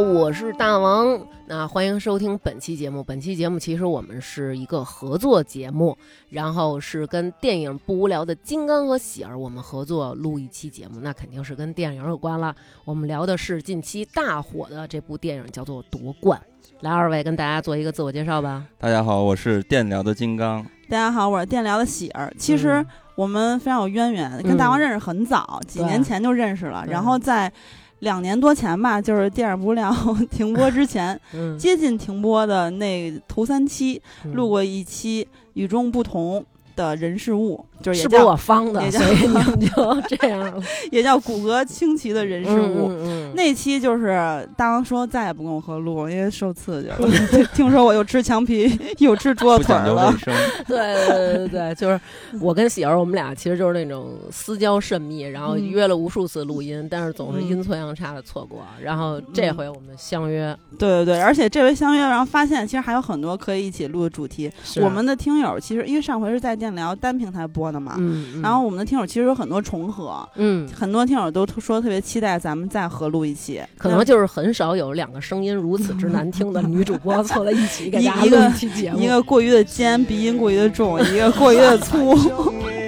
好，我是大王。那欢迎收听本期节目。本期节目其实我们是一个合作节目，然后是跟电影不无聊的金刚和喜儿我们合作录一期节目，那肯定是跟电影有关了。我们聊的是近期大火的这部电影，叫做《夺冠》。来，二位跟大家做一个自我介绍吧。大家好，我是电聊的金刚。大家好，我是电聊的喜儿。其实我们非常有渊源，跟大王认识很早，几年前就认识了。然后在两年多前吧，就是电影不无聊 停播之前，接近停播的那头三期，录过一期《与众不同的人事物》。就是是不是我方的，所以你们就 这样，也叫骨骼清奇的人事物。那期就是大王说再也不跟我合录，因为受刺激了。听说我又吃墙皮，又吃桌子腿了。对对对对，就是我跟喜儿，我们俩其实就是那种私交甚密，然后约了无数次录音，但是总是阴错阳差的错过。然后这回我们相约，对对对，而且这回相约，然后发现其实还有很多可以一起录的主题。我们的听友其实因为上回是在电聊单平台播。的嘛，嗯，然后我们的听友其实有很多重合，嗯，很多听友都说特别期待咱们再合录一期，可能就是很少有两个声音如此之难听的女主播凑在一起给大家录一期节目，一个过于的尖，鼻音过于的重，一个过于的粗。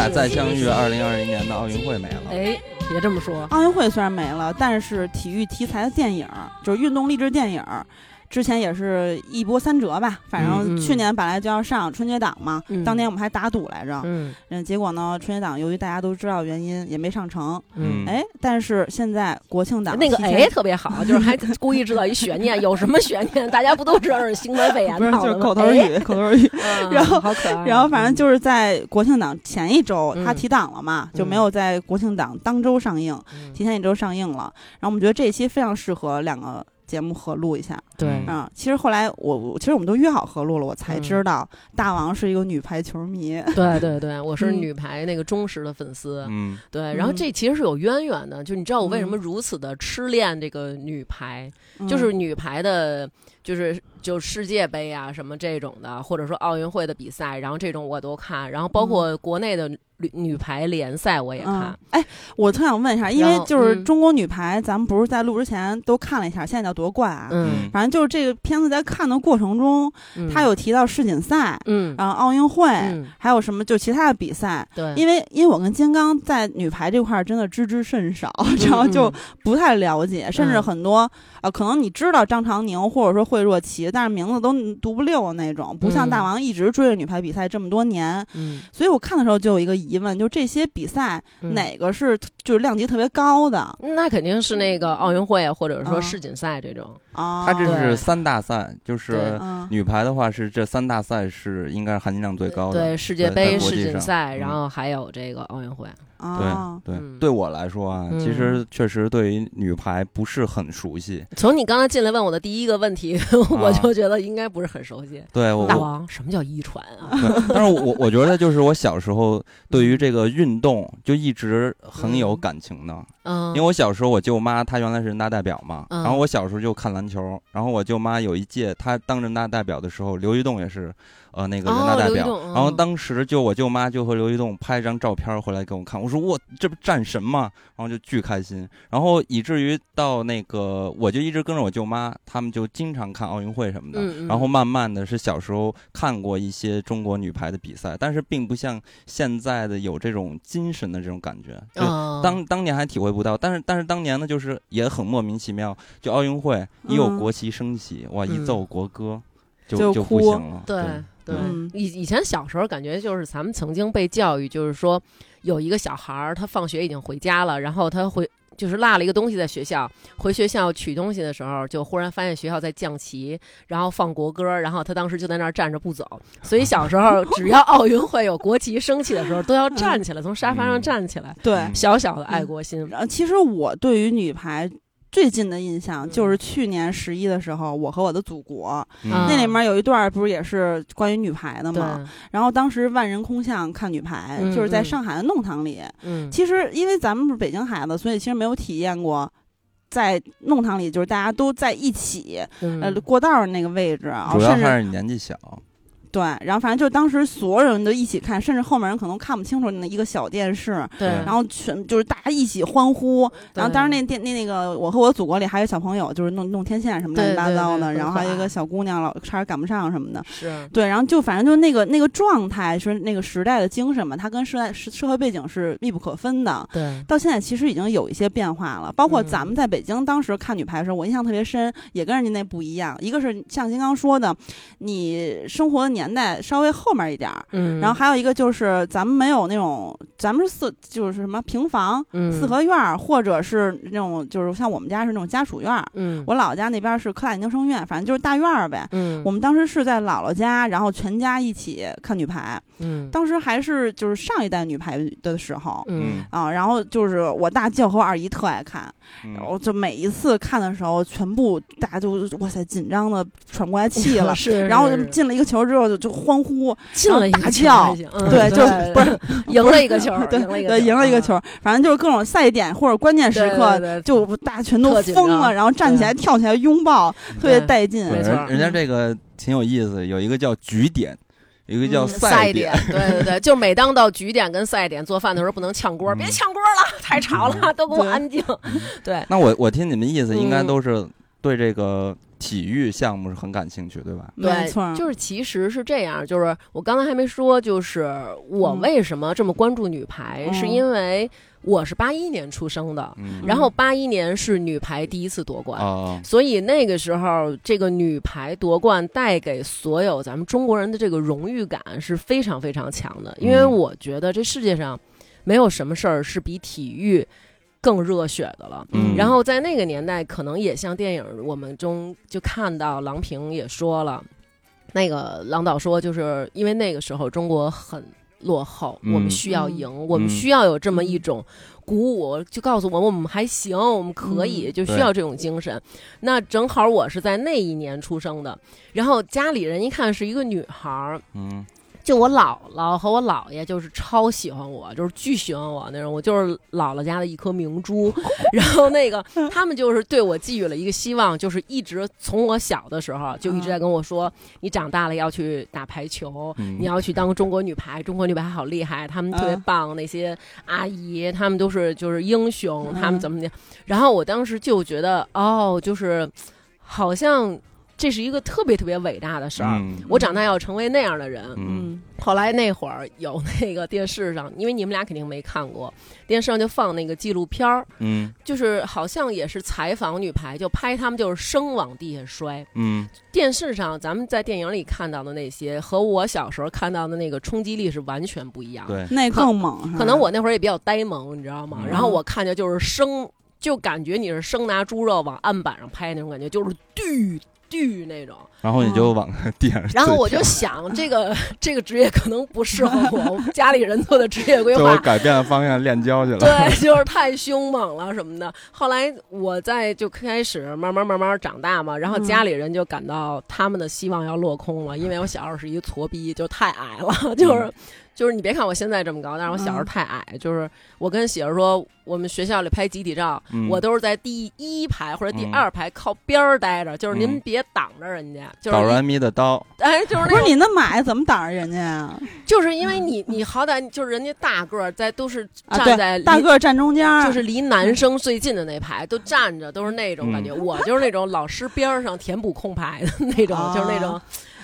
俩再相遇，二零二零年的奥运会没了。哎，别这么说，奥运会虽然没了，但是体育题材的电影，就是运动励志电影。之前也是一波三折吧，反正去年本来就要上春节档嘛，当年我们还打赌来着，嗯，结果呢，春节档由于大家都知道原因，也没上成，嗯，哎，但是现在国庆档那个哎特别好，就是还故意制造一悬念，有什么悬念？大家不都知道是新冠肺炎不是，就是口头语，口头语，然后好可爱，然后反正就是在国庆档前一周他提档了嘛，就没有在国庆档当周上映，提前一周上映了，然后我们觉得这一期非常适合两个。节目合录一下，对，嗯，其实后来我，其实我们都约好合录了，我才知道大王是一个女排球迷，对对对，我是女排那个忠实的粉丝，嗯，对，然后这其实是有渊源的，就你知道我为什么如此的痴恋这个女排，就是女排的，就是就世界杯啊什么这种的，或者说奥运会的比赛，然后这种我都看，然后包括国内的。女女排联赛我也看，哎，我特想问一下，因为就是中国女排，咱们不是在录之前都看了一下，现在叫夺冠啊，嗯，反正就是这个片子在看的过程中，他有提到世锦赛，嗯，然后奥运会，还有什么就其他的比赛，对，因为因为我跟金刚在女排这块真的知之甚少，然后就不太了解，甚至很多啊，可能你知道张常宁或者说惠若琪，但是名字都读不溜的那种，不像大王一直追着女排比赛这么多年，嗯，所以我看的时候就有一个。疑问就这些比赛哪个是就是量级特别高的？那肯定是那个奥运会或者说世锦赛这种啊。它这是三大赛，就是女排的话是这三大赛是应该是含金量最高的。对世界杯、世锦赛，然后还有这个奥运会。对对，对我来说啊，其实确实对于女排不是很熟悉。从你刚才进来问我的第一个问题，我就觉得应该不是很熟悉。对，大王，什么叫遗传啊？但是我我觉得就是我小时候对于这个运动就一直很有感情的。嗯，因为我小时候我舅妈她原来是人大代表嘛，然后我小时候就看篮球，然后我舅妈有一届她当人大代表的时候，刘玉栋也是。呃，那个人大代表，然后当时就我舅妈就和刘玉栋拍一张照片回来给我看，我说我这不战神吗？然后就巨开心，然后以至于到那个我就一直跟着我舅妈，他们就经常看奥运会什么的，然后慢慢的是小时候看过一些中国女排的比赛，但是并不像现在的有这种精神的这种感觉，就当当年还体会不到，但是但是当年呢就是也很莫名其妙，就奥运会一有国旗升起，哇，一奏国歌就就不行了，对。对，以以前小时候感觉就是咱们曾经被教育，就是说有一个小孩儿，他放学已经回家了，然后他回就是落了一个东西在学校，回学校取东西的时候，就忽然发现学校在降旗，然后放国歌，然后他当时就在那儿站着不走。所以小时候只要奥运会有国旗升起的时候，都要站起来，从沙发上站起来。对，小小的爱国心。其实我对于女排。最近的印象就是去年十一的时候，我和我的祖国那里面有一段不是也是关于女排的吗？然后当时万人空巷看女排，就是在上海的弄堂里。嗯，其实因为咱们是北京孩子，所以其实没有体验过。在弄堂里，就是大家都在一起，呃，过道那个位置，主要还是年纪小。对，然后反正就当时所有人都一起看，甚至后面人可能看不清楚那一个小电视。对。然后全就是大家一起欢呼。然后当时那电那那个我和我祖国里还有小朋友，就是弄弄天线什么乱七八糟的。然后还有一个小姑娘老差点赶不上什么的。是。对，然后就反正就那个那个状态是那个时代的精神嘛，它跟时代社社会背景是密不可分的。对。到现在其实已经有一些变化了，包括咱们在北京当时看女排的时候，我印象特别深，也跟人家那不一样。一个是像您刚说的，你生活的年代稍微。后面一点儿，嗯，然后还有一个就是咱们没有那种，咱们是四就是什么平房，嗯，四合院或者是那种就是像我们家是那种家属院，嗯，我姥姥家那边是科大研究生院，反正就是大院儿呗，嗯，我们当时是在姥姥家，然后全家一起看女排，嗯，当时还是就是上一代女排的时候，嗯。啊，然后就是我大舅和我二姨特爱看，然后就每一次看的时候，全部大家就哇塞紧张的喘不过来气了，是，然后进了一个球之后就就欢呼。进了一大叫，对，就不是赢了一个球，对，赢了一个球，反正就是各种赛点或者关键时刻，就大家全都疯了，然后站起来跳起来拥抱，特别带劲。人家这个挺有意思，有一个叫局点，有一个叫赛点，对对对，就每当到局点跟赛点做饭的时候，不能呛锅，别呛锅了，太吵了，都给我安静。对，那我我听你们意思，应该都是对这个。体育项目是很感兴趣，对吧？没错，就是其实是这样，就是我刚才还没说，就是我为什么这么关注女排，是因为我是八一年出生的，然后八一年是女排第一次夺冠，所以那个时候这个女排夺冠带给所有咱们中国人的这个荣誉感是非常非常强的，因为我觉得这世界上没有什么事儿是比体育。更热血的了，然后在那个年代，可能也像电影我们中就看到郎平也说了，那个郎导说，就是因为那个时候中国很落后，我们需要赢，我们需要有这么一种鼓舞，就告诉我们我们还行，我们可以，就需要这种精神。那正好我是在那一年出生的，然后家里人一看是一个女孩儿，嗯。就我姥姥和我姥爷就是超喜欢我，就是巨喜欢我那种，我就是姥姥家的一颗明珠。然后那个他们就是对我寄予了一个希望，就是一直从我小的时候就一直在跟我说，你长大了要去打排球，你要去当中国女排，中国女排好厉害，他们特别棒，那些阿姨他们都是就是英雄，他们怎么的。然后我当时就觉得，哦，就是好像。这是一个特别特别伟大的事儿，我长大要成为那样的人。嗯，后来那会儿有那个电视上，因为你们俩肯定没看过，电视上就放那个纪录片儿。嗯，就是好像也是采访女排，就拍他们就是生往地下摔。嗯，电视上咱们在电影里看到的那些和我小时候看到的那个冲击力是完全不一样。对，那更猛。可能我那会儿也比较呆萌，你知道吗？然后我看见就是生，就感觉你是生拿猪肉往案板上拍那种感觉，就是巨。巨那种，然后你就往地上。然后我就想，这个 这个职业可能不适合我，家里人做的职业规划。就改变了方向，练跤去了。对，就是太凶猛了什么的。后来我在就开始慢慢慢慢长大嘛，然后家里人就感到他们的希望要落空了，因为我小时候是一个矬逼，就太矮了，就是。就是你别看我现在这么高，但是我小时候太矮。就是我跟媳妇说，我们学校里拍集体照，我都是在第一排或者第二排靠边儿待着，就是您别挡着人家。就是导人迷的刀。哎，就是不是你那么矮，怎么挡着人家呀？就是因为你，你好歹就是人家大个儿在，都是站在大个儿站中间，就是离男生最近的那排都站着，都是那种感觉。我就是那种老师边上填补空排的那种，就是那种。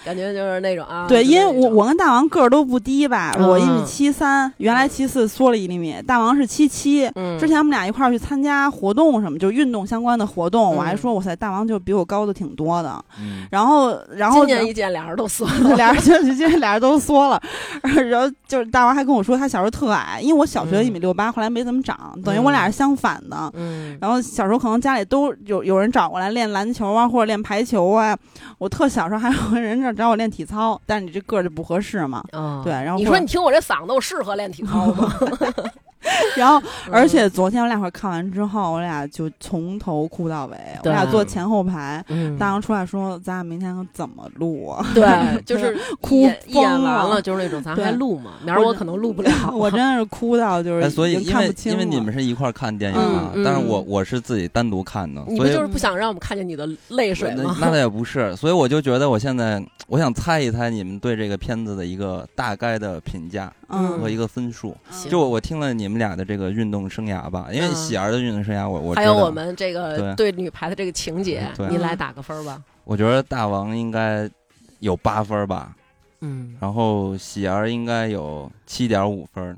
感觉就是那种啊，对，因为我我跟大王个儿都不低吧，我一米七三，原来七四缩了一厘米，大王是七七。之前我们俩一块儿去参加活动什么，就运动相关的活动，我还说，我塞，大王就比我高的挺多的。然后，然后今年一见俩人都缩，俩人就今年俩人都缩了。然后就是大王还跟我说，他小时候特矮，因为我小学一米六八，后来没怎么长，等于我俩是相反的。嗯。然后小时候可能家里都有有人找过来练篮球啊，或者练排球啊。我特小时候还有人这。找我练体操，但是你这个儿就不合适嘛。对，然后你说你听我这嗓子，我适合练体操吗？然后，而且昨天我俩会看完之后，我俩就从头哭到尾。我俩坐前后排，大杨出来说：“咱俩明天可怎么录啊？” 对，就是 哭演完了，就是那种咱还录吗？明儿我可能录不了。我真的是哭到就是，所以因为因为你们是一块看电影啊，但是我我是自己单独看的。你们就是不想让我们看见你的泪水吗？那倒也不是，所以我就觉得我现在我想猜一猜你们对这个片子的一个大概的评价和一个分数。就我听了你们俩的这个运动生涯吧，因为喜儿的运动生涯，我我还有我们这个对女排的这个情节，你来打个分吧。我觉得大王应该有八分吧，嗯，然后喜儿应该有七点五分，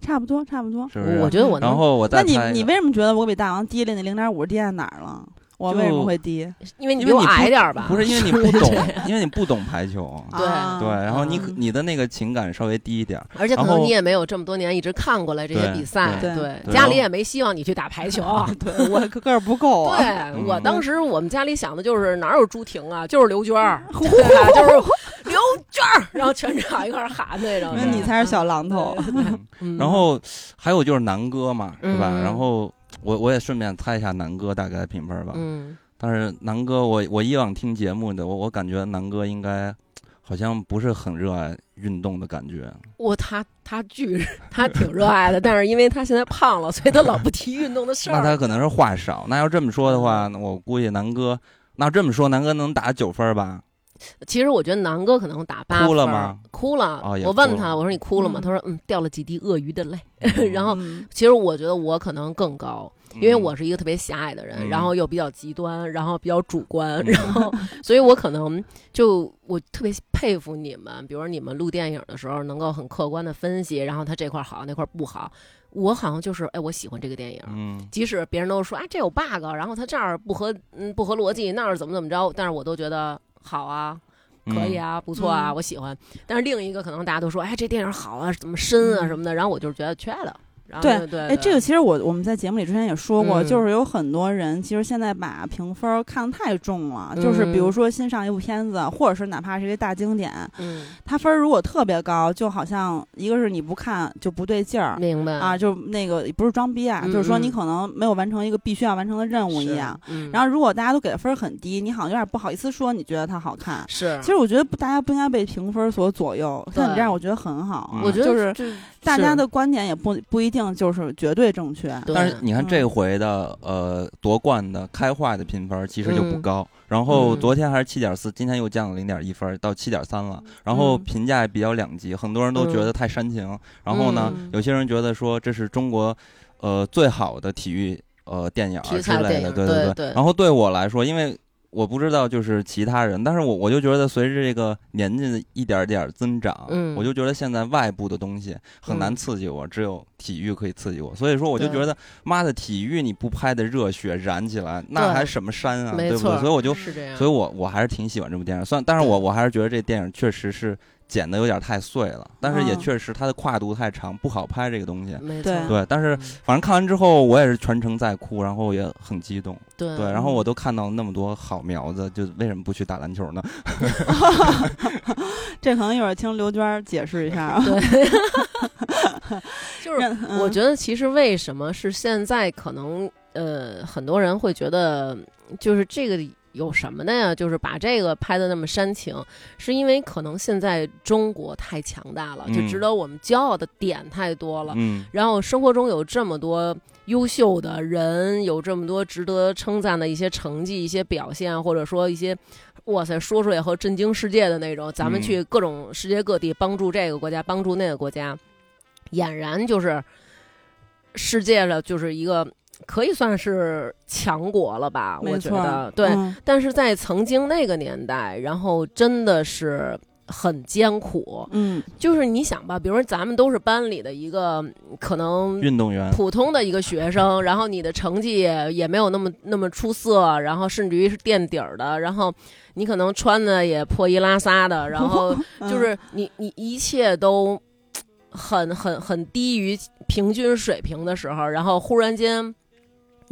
差不多差不多，是不是？我觉得我然后我那你你为什么觉得我比大王低了？那零点五低在哪儿了？我为什么会低？因为你比我矮点吧？不是因为你不 懂，因为你不懂排球。对对，然后你你的那个情感稍微低一点，而且可能你也没有这么多年一直看过来这些比赛。对，家里也没希望你去打排球。对我个儿不够。对我当时我们家里想的就是哪有朱婷啊，就是刘娟儿，就是刘娟儿，然后全场一块喊那种。那你才是小榔头。然后还有就是南哥嘛，是吧？然后。我我也顺便猜一下南哥大概评分吧。嗯，但是南哥，我我以往听节目的，我我感觉南哥应该好像不是很热爱运动的感觉。我他他巨 他挺热爱的，但是因为他现在胖了，所以他老不提运动的事儿。那他可能是话少。那要这么说的话，那我估计南哥，那这么说，南哥能打九分吧？其实我觉得南哥可能打八分。哭了吗？哭了。我问他，我说你哭了吗？他说嗯，掉了几滴鳄鱼的泪。然后其实我觉得我可能更高，因为我是一个特别狭隘的人，然后又比较极端，然后比较主观，然后所以我可能就我特别佩服你们，比如说你们录电影的时候能够很客观的分析，然后他这块好那块不好。我好像就是哎，我喜欢这个电影，即使别人都说哎这有 bug，然后他这儿不合嗯不合逻辑，那儿怎么怎么着，但是我都觉得。好啊，可以啊，不错啊，我喜欢。但是另一个可能大家都说，哎，这电影好啊，怎么深啊什么的，然后我就是觉得缺了。对对，哎，这个其实我我们在节目里之前也说过，就是有很多人其实现在把评分看得太重了，就是比如说欣赏一部片子，或者是哪怕是一个大经典，嗯，它分如果特别高，就好像一个是你不看就不对劲儿，明白啊？就那个不是装逼啊，就是说你可能没有完成一个必须要完成的任务一样。然后如果大家都给的分很低，你好像有点不好意思说你觉得它好看。是，其实我觉得大家不应该被评分所左右，像你这样，我觉得很好。我觉得就是大家的观点也不不一定就是绝对。正确。但是你看这回的呃夺冠的开化的评分其实就不高，然后昨天还是七点四，今天又降了零点一分到七点三了。然后评价也比较两极，很多人都觉得太煽情，然后呢，有些人觉得说这是中国呃最好的体育呃电影之类的，对对对。然后对我来说，因为。我不知道，就是其他人，但是我我就觉得随着这个年纪的一点点增长，嗯，我就觉得现在外部的东西很难刺激我，只有体育可以刺激我。所以说，我就觉得妈的，体育你不拍的热血燃起来，那还什么山啊，对不对？所以我就，所以我我还是挺喜欢这部电影。算，但是我我还是觉得这电影确实是。剪的有点太碎了，但是也确实它的跨度太长，不好拍这个东西。没错，对，但是反正看完之后，我也是全程在哭，然后也很激动。对，对，然后我都看到那么多好苗子，就为什么不去打篮球呢？这可能一会儿听刘娟解释一下啊。对，就是我觉得其实为什么是现在可能呃很多人会觉得就是这个。有什么的呀？就是把这个拍的那么煽情，是因为可能现在中国太强大了，就值得我们骄傲的点太多了。嗯，然后生活中有这么多优秀的人，有这么多值得称赞的一些成绩、一些表现，或者说一些哇塞说出来以后震惊世界的那种，咱们去各种世界各地帮助这个国家，帮助那个国家，俨然就是世界的就是一个。可以算是强国了吧？我觉得对，但是在曾经那个年代，然后真的是很艰苦。嗯，就是你想吧，比如说咱们都是班里的一个可能运动员，普通的一个学生，然后你的成绩也没有那么那么出色，然后甚至于是垫底儿的，然后你可能穿的也破衣拉撒的，然后 就是你你一切都很很很低于平均水平的时候，然后忽然间。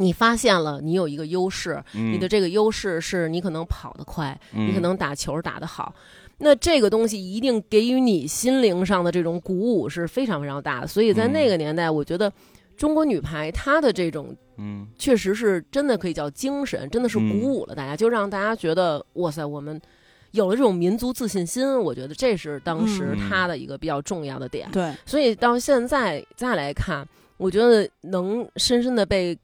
你发现了，你有一个优势，你的这个优势是你可能跑得快，你可能打球打得好，那这个东西一定给予你心灵上的这种鼓舞是非常非常大的。所以在那个年代，我觉得中国女排她的这种，嗯，确实是真的可以叫精神，真的是鼓舞了大家，就让大家觉得哇塞，我们有了这种民族自信心。我觉得这是当时她的一个比较重要的点。对，所以到现在再来看，我觉得能深深的被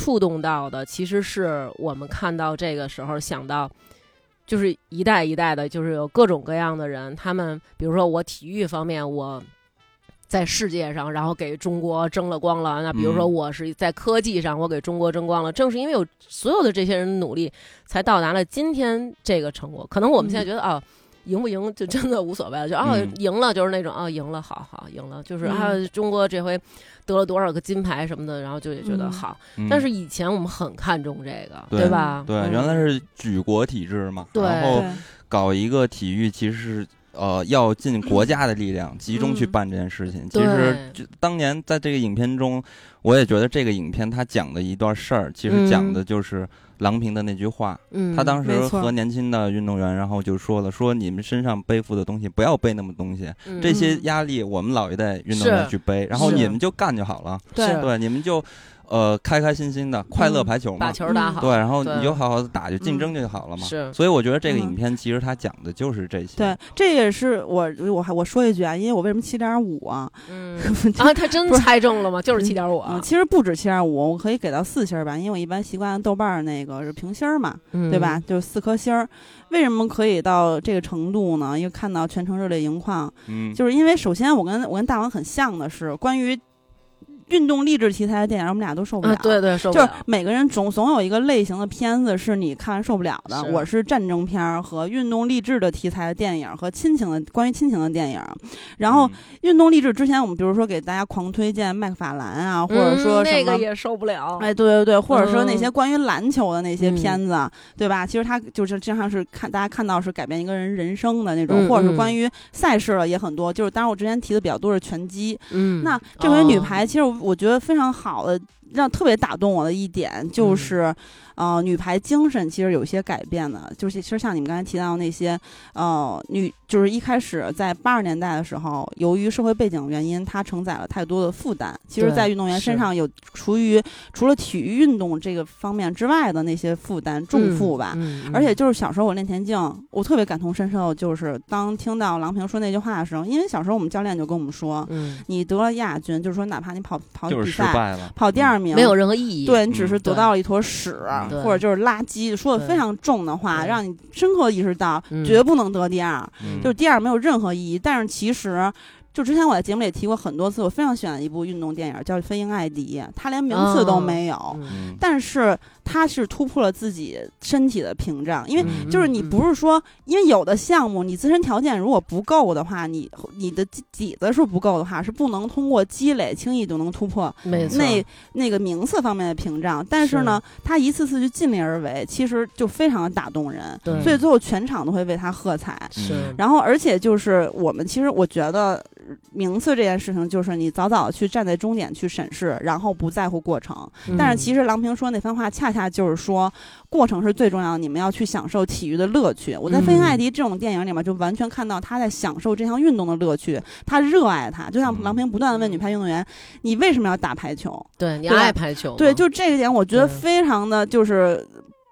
触动到的，其实是我们看到这个时候想到。就是一代一代的，就是有各种各样的人，他们比如说我体育方面，我在世界上，然后给中国争了光了。那比如说我是在科技上，我给中国争光了。正是因为有所有的这些人努力，才到达了今天这个成果。可能我们现在觉得啊。赢不赢就真的无所谓了，就啊赢了就是那种啊赢了好好赢了，就是啊中国这回得了多少个金牌什么的，然后就也觉得好。但是以前我们很看重这个，对吧？对，原来是举国体制嘛，然后搞一个体育其实是呃要尽国家的力量，集中去办这件事情。其实就当年在这个影片中，我也觉得这个影片它讲的一段事儿，其实讲的就是。郎平的那句话，嗯他当时和年轻的运动员，然后就说了：“说你们身上背负的东西不要背那么东西，这些压力我们老一代运动员去背，然后你们就干就好了。对，你们就。”呃，开开心心的快乐排球嘛，把球打好，对，然后你就好好的打，就竞争就好了嘛。是，所以我觉得这个影片其实它讲的就是这些。对，这也是我我还我说一句啊，因为我为什么七点五啊？嗯啊，他真 猜中了吗？就是七点五啊。其实不止七点五，我可以给到四星吧，因为我一般习惯豆瓣那个是评星嘛，对吧？就是四颗星儿。为什么可以到这个程度呢？因为看到全程热泪盈眶，嗯，就是因为首先我跟我跟大王很像的是关于。运动励志题材的电影，我们俩都受不了。对对，受不了。就是每个人总总有一个类型的片子是你看完受不了的。我是战争片和运动励志的题材的电影和亲情的关于亲情的电影。然后运动励志之前，我们比如说给大家狂推荐麦克法兰啊，或者说那个也受不了。哎，对对对，或者说那些关于篮球的那些片子，对吧？其实它就是经常是看大家看到是改变一个人人生的那种，或者是关于赛事的也很多。就是当然我之前提的比较多是拳击。嗯，那这回女排其实。我觉得非常好的，让特别打动我的一点就是。呃，女排精神其实有些改变的，就是其实像你们刚才提到那些，呃，女就是一开始在八十年代的时候，由于社会背景原因，它承载了太多的负担。其实，在运动员身上有除于除了体育运动这个方面之外的那些负担重负吧。而且就是小时候我练田径，我特别感同身受，就是当听到郎平说那句话的时候，因为小时候我们教练就跟我们说，你得了亚军，就是说哪怕你跑跑比赛跑第二名，没有任何意义，对你只是得到了一坨屎。或者就是垃圾，说的非常重的话，让你深刻意识到绝不能得第二，就是第二没有任何意义。但是其实。就之前我在节目里提过很多次，我非常喜欢一部运动电影，叫《飞鹰艾迪》，它连名次都没有，但是它是突破了自己身体的屏障。因为就是你不是说，因为有的项目你自身条件如果不够的话，你你的底子是不够的话，是不能通过积累轻易就能突破那那个名次方面的屏障。但是呢，他一次次就尽力而为，其实就非常的打动人，所以最后全场都会为他喝彩。是，然后而且就是我们其实我觉得。名次这件事情，就是你早早去站在终点去审视，然后不在乎过程。但是其实郎平说那番话，恰恰就是说，过程是最重要的。你们要去享受体育的乐趣。我在《飞鹰艾迪》这种电影里面，就完全看到他在享受这项运动的乐趣，他热爱他。就像郎平不断的问女排运动员：“你为什么要打排球？”对你爱排球？对，就这个点，我觉得非常的就是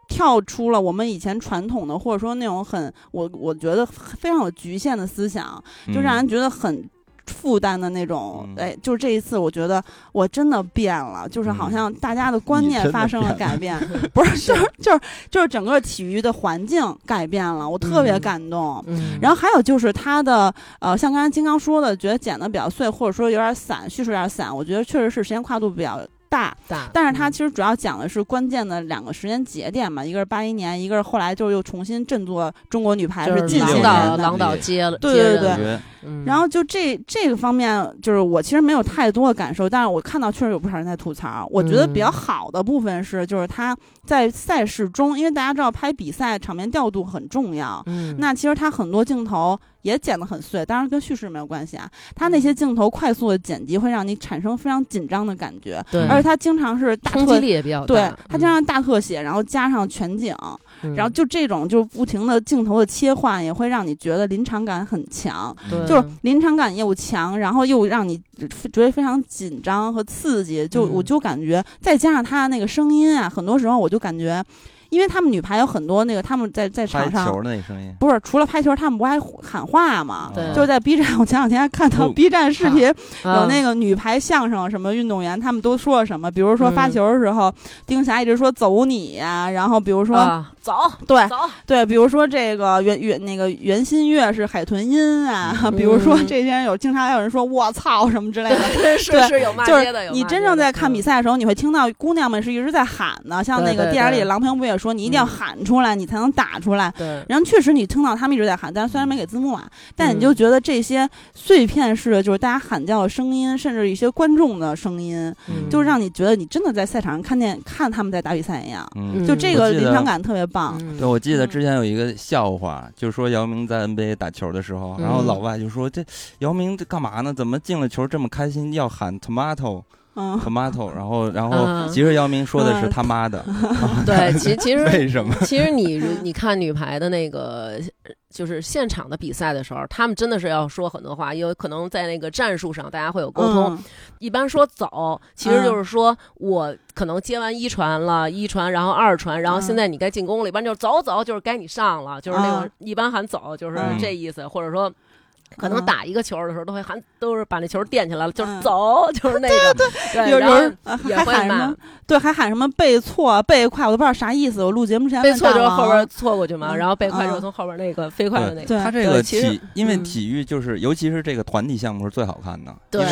跳出了我们以前传统的，或者说那种很我我觉得非常有局限的思想，就让人觉得很。负担的那种，哎，就是这一次，我觉得我真的变了，就是好像大家的观念发生了改变，不是，就是就是就是整个体育的环境改变了，我特别感动。然后还有就是他的，呃，像刚才金刚说的，觉得剪的比较碎，或者说有点散，叙述有点散，我觉得确实是时间跨度比较。大，大但是它其实主要讲的是关键的两个时间节点嘛，一个是八一年，一个是后来就又重新振作中国女排是进行到郎导接了，对对对。然后就这这个方面，就是我其实没有太多的感受，但是我看到确实有不少人在吐槽。我觉得比较好的部分是，就是他在赛事中，因为大家知道拍比赛场面调度很重要，嗯，那其实他很多镜头。也剪得很碎，当然跟叙事没有关系啊。他那些镜头快速的剪辑会让你产生非常紧张的感觉，对，而且他经常是大特，力也比较大，对他经常大特写，然后加上全景。然后就这种就是不停的镜头的切换，也会让你觉得临场感很强，就是临场感又强，然后又让你觉得非常紧张和刺激。就我就感觉再加上他那个声音啊，很多时候我就感觉。因为他们女排有很多那个，他们在在场上拍球的那声音，不是除了拍球，他们不还喊话吗？对，就是在 B 站，我前两天还看到 B 站视频，有那个女排相声什么运动员，他们都说了什么？比如说发球的时候，丁霞一直说走你呀，然后比如说走，对走，对，比如说这个袁袁那个袁心玥是海豚音啊，比如说这些有经常还有人说我操什么之类的，是是有骂街的，你真正在看比赛的时候，你会听到姑娘们是一直在喊的，像那个电影里郎平不也。说你一定要喊出来，你才能打出来。对，然后确实你听到他们一直在喊，但虽然没给字幕啊，但你就觉得这些碎片式的，就是大家喊叫的声音，甚至一些观众的声音，就是让你觉得你真的在赛场上看见看他们在打比赛一样。嗯，就这个临场感特别棒。对，我记得之前有一个笑话，就是说姚明在 NBA 打球的时候，然后老外就说：“这姚明这干嘛呢？怎么进了球这么开心，要喊 tomato？” tomato，然后，然后，其实姚明说的是他妈的。对，其其实 为什么？其实你你看女排的那个，就是现场的比赛的时候，他们真的是要说很多话，因为可能在那个战术上大家会有沟通。一般说走，其实就是说我可能接完一传了，一传，然后二传，然后现在你该进攻了，一般就是走走，就是该你上了，就是那种一般喊走，就是这意思，或者说。可能打一个球的时候都会喊，都是把那球垫起来了，就是走，就是那个。对对，有人还喊什么？对，还喊什么背错、背快，我都不知道啥意思。我录节目之前背错就是后边错过去嘛，然后背快就是从后边那个飞快的那个。他这个体，因为体育就是，尤其是这个团体项目是最好看的。对，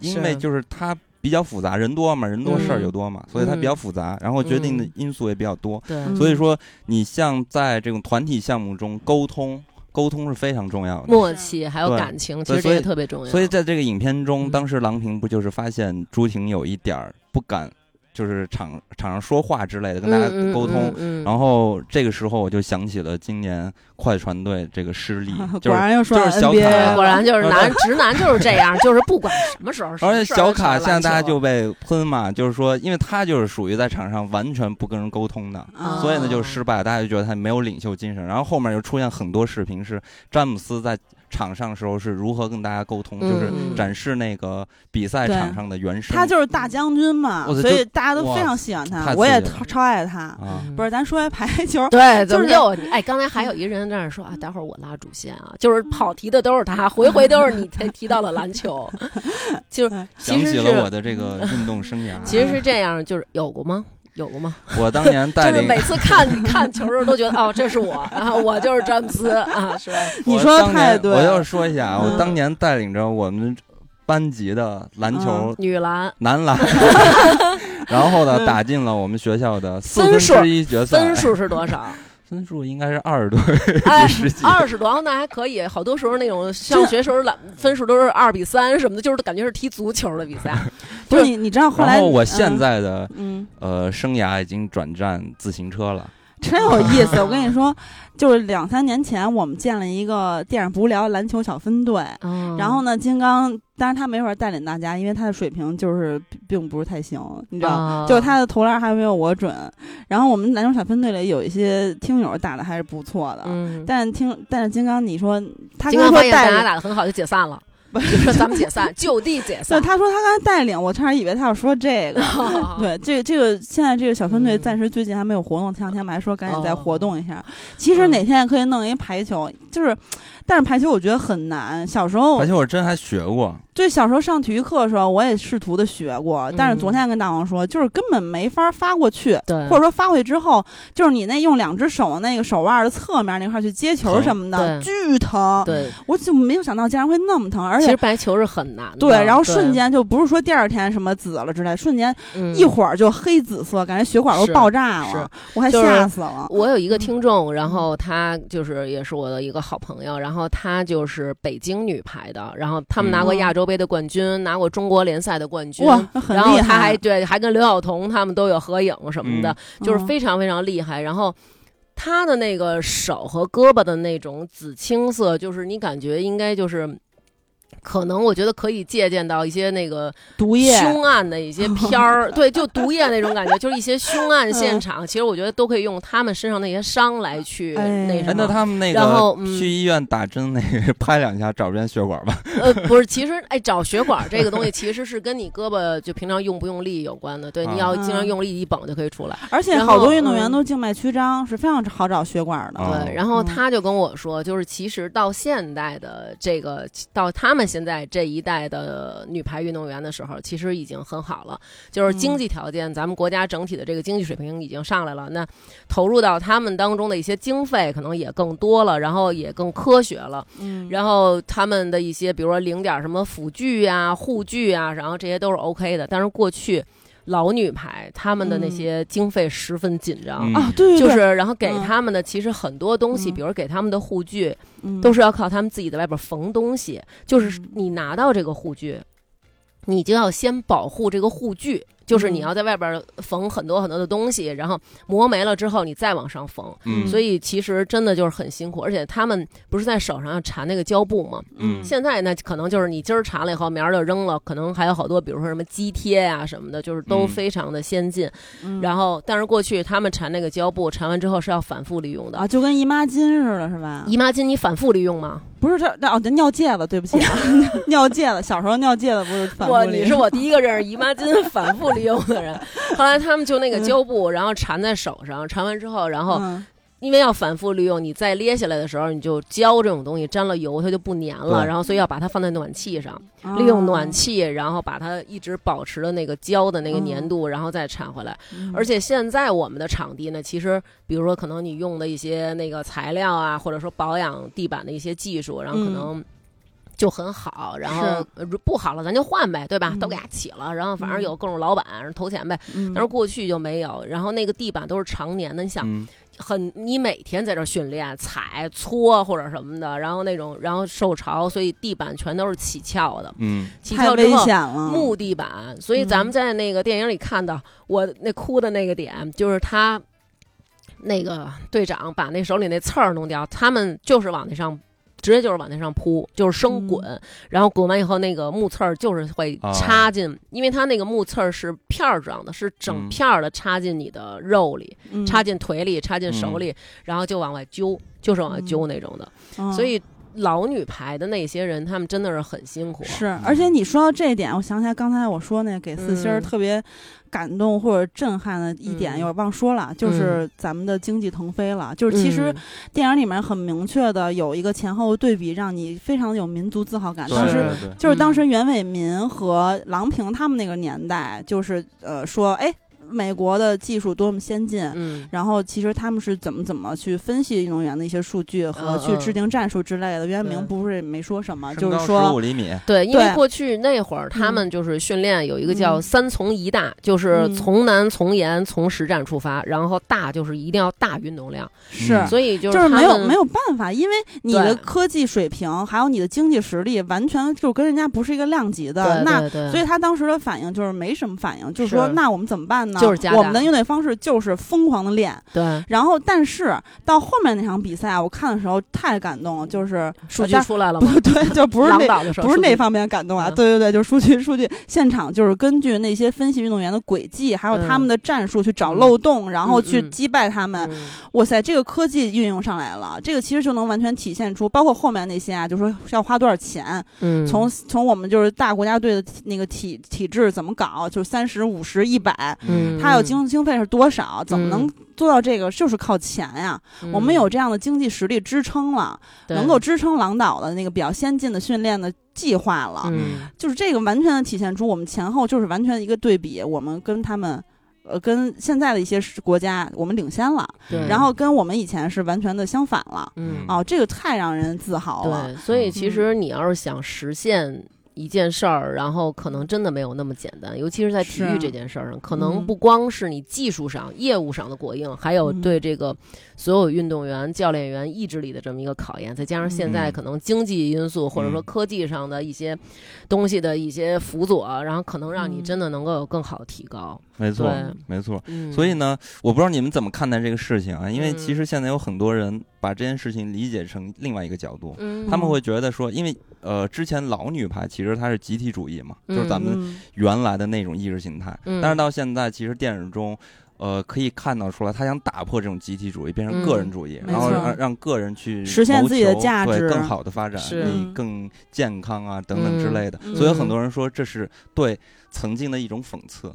因为就是它比较复杂，人多嘛，人多事儿就多嘛，所以它比较复杂，然后决定的因素也比较多。对，所以说你像在这种团体项目中沟通。沟通是非常重要的，默契还有感情，其实这个特别重要。所以在这个影片中，当时郎平不就是发现朱婷有一点儿不敢。就是场场上说话之类的，跟大家沟通。然后这个时候我就想起了今年快船队这个失利，果然又说就是小卡，果然就是男直男就是这样，就是不管什么时候。而且小卡现在大家就被喷嘛，就是说，因为他就是属于在场上完全不跟人沟通的，所以呢就失败，大家就觉得他没有领袖精神。然后后面又出现很多视频，是詹姆斯在。场上时候是如何跟大家沟通，就是展示那个比赛场上的原声。他就是大将军嘛，所以大家都非常喜欢他，我也超爱他。不是，咱说回排球，对，就是哎，刚才还有一个人在那说啊，待会儿我拉主线啊，就是跑题的都是他，回回都是你才提到了篮球，就是想起了我的这个运动生涯。其实是这样，就是有过吗？有过吗？我当年 带领，就是每次看看球的时候都觉得哦，这是我，然后我就是詹姆斯啊，是吧？你说的太对。我要说一下，我当年带领着我们班级的篮球女篮、男篮，然后呢，打进了我们学校的四分之一决赛。分数是多少？分数应该是二十多，十几，二十多，那还可以。好多时候那种上学时候篮分数都是二比三什么的，就是感觉是踢足球的比赛。不是你，你知道后来，然后我现在的呃生涯已经转战自行车了。真有意思，我跟你说，就是两三年前我们建了一个电影不无聊篮球小分队，然后呢，金刚，当然他没法带领大家，因为他的水平就是并不是太行，你知道，就是他的投篮还没有我准。然后我们篮球小分队里有一些听友打的还是不错的，但听但是金刚你说他金刚发现大家打的很好就解散了。就说咱们解散，就地解散。对，他说他刚才带领，我差点以为他要说这个。对，这个这个现在这个小分队暂时最近还没有活动，前两天我们还说赶紧再活动一下。其实哪天也可以弄一排球，就是。但是排球我觉得很难。小时候排球我真还学过。对，小时候上体育课的时候，我也试图的学过。但是昨天跟大王说，就是根本没法发过去。对。或者说发过去之后，就是你那用两只手那个手腕的侧面那块去接球什么的，巨疼。对。我就没有想到竟然会那么疼，而且其实排球是很难的。对，然后瞬间就不是说第二天什么紫了之类，瞬间一会儿就黑紫色，感觉血管都爆炸了，我还吓死了。我有一个听众，然后他就是也是我的一个好朋友，然后。然后她就是北京女排的，然后他们拿过亚洲杯的冠军，拿过中国联赛的冠军，然后她还对，还跟刘晓彤他们都有合影什么的，就是非常非常厉害。然后她的那个手和胳膊的那种紫青色，就是你感觉应该就是。可能我觉得可以借鉴到一些那个毒液凶案的一些片儿，对，就毒液那种感觉，就是一些凶案现场。其实我觉得都可以用他们身上那些伤来去那什么。那他们那个，然后去医院打针那个拍两下找不见血管吧？呃，不是，其实哎，找血管这个东西其实是跟你胳膊就平常用不用力有关的。对，你要经常用力一绷就可以出来。而且好多运动员都静脉曲张，是非常好找血管的。对，然后他就跟我说，就是其实到现代的这个，到他们现在这一代。的女排运动员的时候，其实已经很好了。就是经济条件，咱们国家整体的这个经济水平已经上来了。那投入到他们当中的一些经费，可能也更多了，然后也更科学了。嗯，然后他们的一些，比如说领点什么辅具啊、护具啊，然后这些都是 OK 的。但是过去。老女排他们的那些经费十分紧张啊，对，就是然后给他们的其实很多东西，比如给他们的护具，都是要靠他们自己在外边缝东西。就是你拿到这个护具，你就要先保护这个护具。就是你要在外边缝很多很多的东西，然后磨没了之后你再往上缝，所以其实真的就是很辛苦。而且他们不是在手上要缠那个胶布吗？嗯，现在呢可能就是你今儿缠了以后，明儿就扔了，可能还有好多，比如说什么肌贴呀什么的，就是都非常的先进。然后，但是过去他们缠那个胶布，缠完之后是要反复利用的啊，就跟姨妈巾似的，是吧？姨妈巾你反复利用吗？不是，这哦，尿戒子，对不起啊，尿戒子，小时候尿戒子不是反复我你是我 第一个认识姨妈巾反复利用的人。后来他们就那个胶布，然后缠在手上，缠完之后，然后因为要反复利用，你再捏下来的时候，你就胶这种东西沾了油，它就不粘了。然后所以要把它放在暖气上，利用暖气，然后把它一直保持的那个胶的那个粘度，然后再缠回来。而且现在我们的场地呢，其实比如说可能你用的一些那个材料啊，或者说保养地板的一些技术，然后可能。就很好，然后不好了咱就换呗，对吧？都给它起了，然后反正有各种老板投钱呗。但是过去就没有，然后那个地板都是常年的，你想，很你每天在这训练踩搓或者什么的，然后那种然后受潮，所以地板全都是起翘的。嗯，起翘之后木地板，所以咱们在那个电影里看到我那哭的那个点，就是他那个队长把那手里那刺儿弄掉，他们就是往那上。直接就是往那上扑，就是生滚，然后滚完以后，那个木刺儿就是会插进，因为它那个木刺儿是片儿状的，是整片儿的插进你的肉里，插进腿里，插进手里，然后就往外揪，就是往外揪那种的。所以老女排的那些人，他们真的是很辛苦。是，而且你说到这一点，我想起来刚才我说那给四星儿特别。感动或者震撼的一点，有点忘说了，就是咱们的经济腾飞了。就是其实电影里面很明确的有一个前后对比，让你非常有民族自豪感。当时就是当时袁伟民和郎平他们那个年代，就是呃说，哎。美国的技术多么先进，嗯，然后其实他们是怎么怎么去分析运动员的一些数据和去制定战术之类的。袁明不是没说什么，就是说十五厘米，对，因为过去那会儿他们就是训练有一个叫三从一大，就是从难从严从实战出发，然后大就是一定要大运动量，是，所以就是没有没有办法，因为你的科技水平还有你的经济实力完全就跟人家不是一个量级的，那所以他当时的反应就是没什么反应，就是说那我们怎么办呢？就是我们的应对方式就是疯狂的练，对。然后，但是到后面那场比赛，我看的时候太感动了，就是数据出来了，不 对，就不是那不是那方面感动啊，对对对，就是数据数据现场就是根据那些分析运动员的轨迹，还有他们的战术去找漏洞，然后去击败他们。哇塞，这个科技运用上来了，这个其实就能完全体现出，包括后面那些啊，就说要花多少钱，嗯，从从我们就是大国家队的那个体体制怎么搞，就三十五十一百，嗯，他有。经经费是多少？怎么能做到这个？就是靠钱呀！我们有这样的经济实力支撑了，能够支撑郎导的那个比较先进的训练的计划了。嗯，就是这个完全的体现出我们前后就是完全一个对比。我们跟他们，呃，跟现在的一些国家，我们领先了。对，然后跟我们以前是完全的相反了。嗯，哦，这个太让人自豪了。对，所以其实你要是想实现。一件事儿，然后可能真的没有那么简单，尤其是在体育这件事儿上，可能不光是你技术上、业务上的过硬，还有对这个所有运动员、教练员意志力的这么一个考验，再加上现在可能经济因素或者说科技上的一些东西的一些辅佐，然后可能让你真的能够有更好的提高。没错，没错。所以呢，我不知道你们怎么看待这个事情啊？因为其实现在有很多人把这件事情理解成另外一个角度，他们会觉得说，因为呃，之前老女排其实它是集体主义嘛，就是咱们原来的那种意识形态。但是到现在，其实电影中，呃，可以看到出来，他想打破这种集体主义，变成个人主义，然后让让个人去实现自己的价值，更好的发展，你更健康啊等等之类的。所以很多人说，这是对曾经的一种讽刺。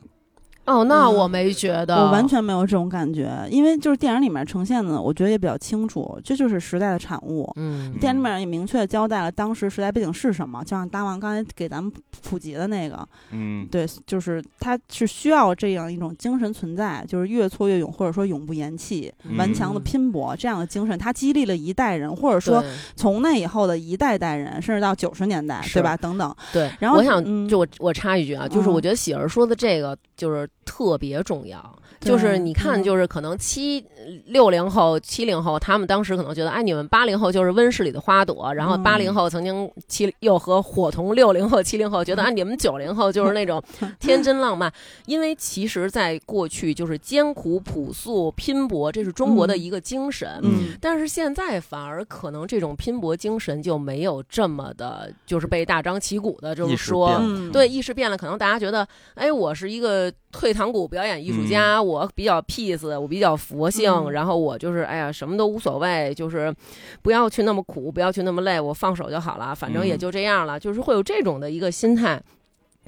哦，那我没觉得，我完全没有这种感觉，因为就是电影里面呈现的，我觉得也比较清楚，这就是时代的产物。嗯，电影里面也明确交代了当时时代背景是什么，就像大王刚才给咱们普及的那个，嗯，对，就是他是需要这样一种精神存在，就是越挫越勇，或者说永不言弃、顽强的拼搏这样的精神，他激励了一代人，或者说从那以后的一代代人，甚至到九十年代，对吧？等等。对，然后我想就我我插一句啊，就是我觉得喜儿说的这个就是。特别重要。就是你看，就是可能七六零后、七零后，他们当时可能觉得，哎，你们八零后就是温室里的花朵。然后八零后曾经七又和伙同六零后、七零后，觉得，哎，你们九零后就是那种 天真浪漫。因为其实，在过去就是艰苦朴素、拼搏，这是中国的一个精神。嗯。但是现在反而可能这种拼搏精神就没有这么的，就是被大张旗鼓的，就是说，对，意识变了。可能大家觉得，哎，我是一个退堂鼓表演艺术家。我比较 peace，我比较佛性，然后我就是哎呀，什么都无所谓，就是不要去那么苦，不要去那么累，我放手就好了，反正也就这样了，就是会有这种的一个心态。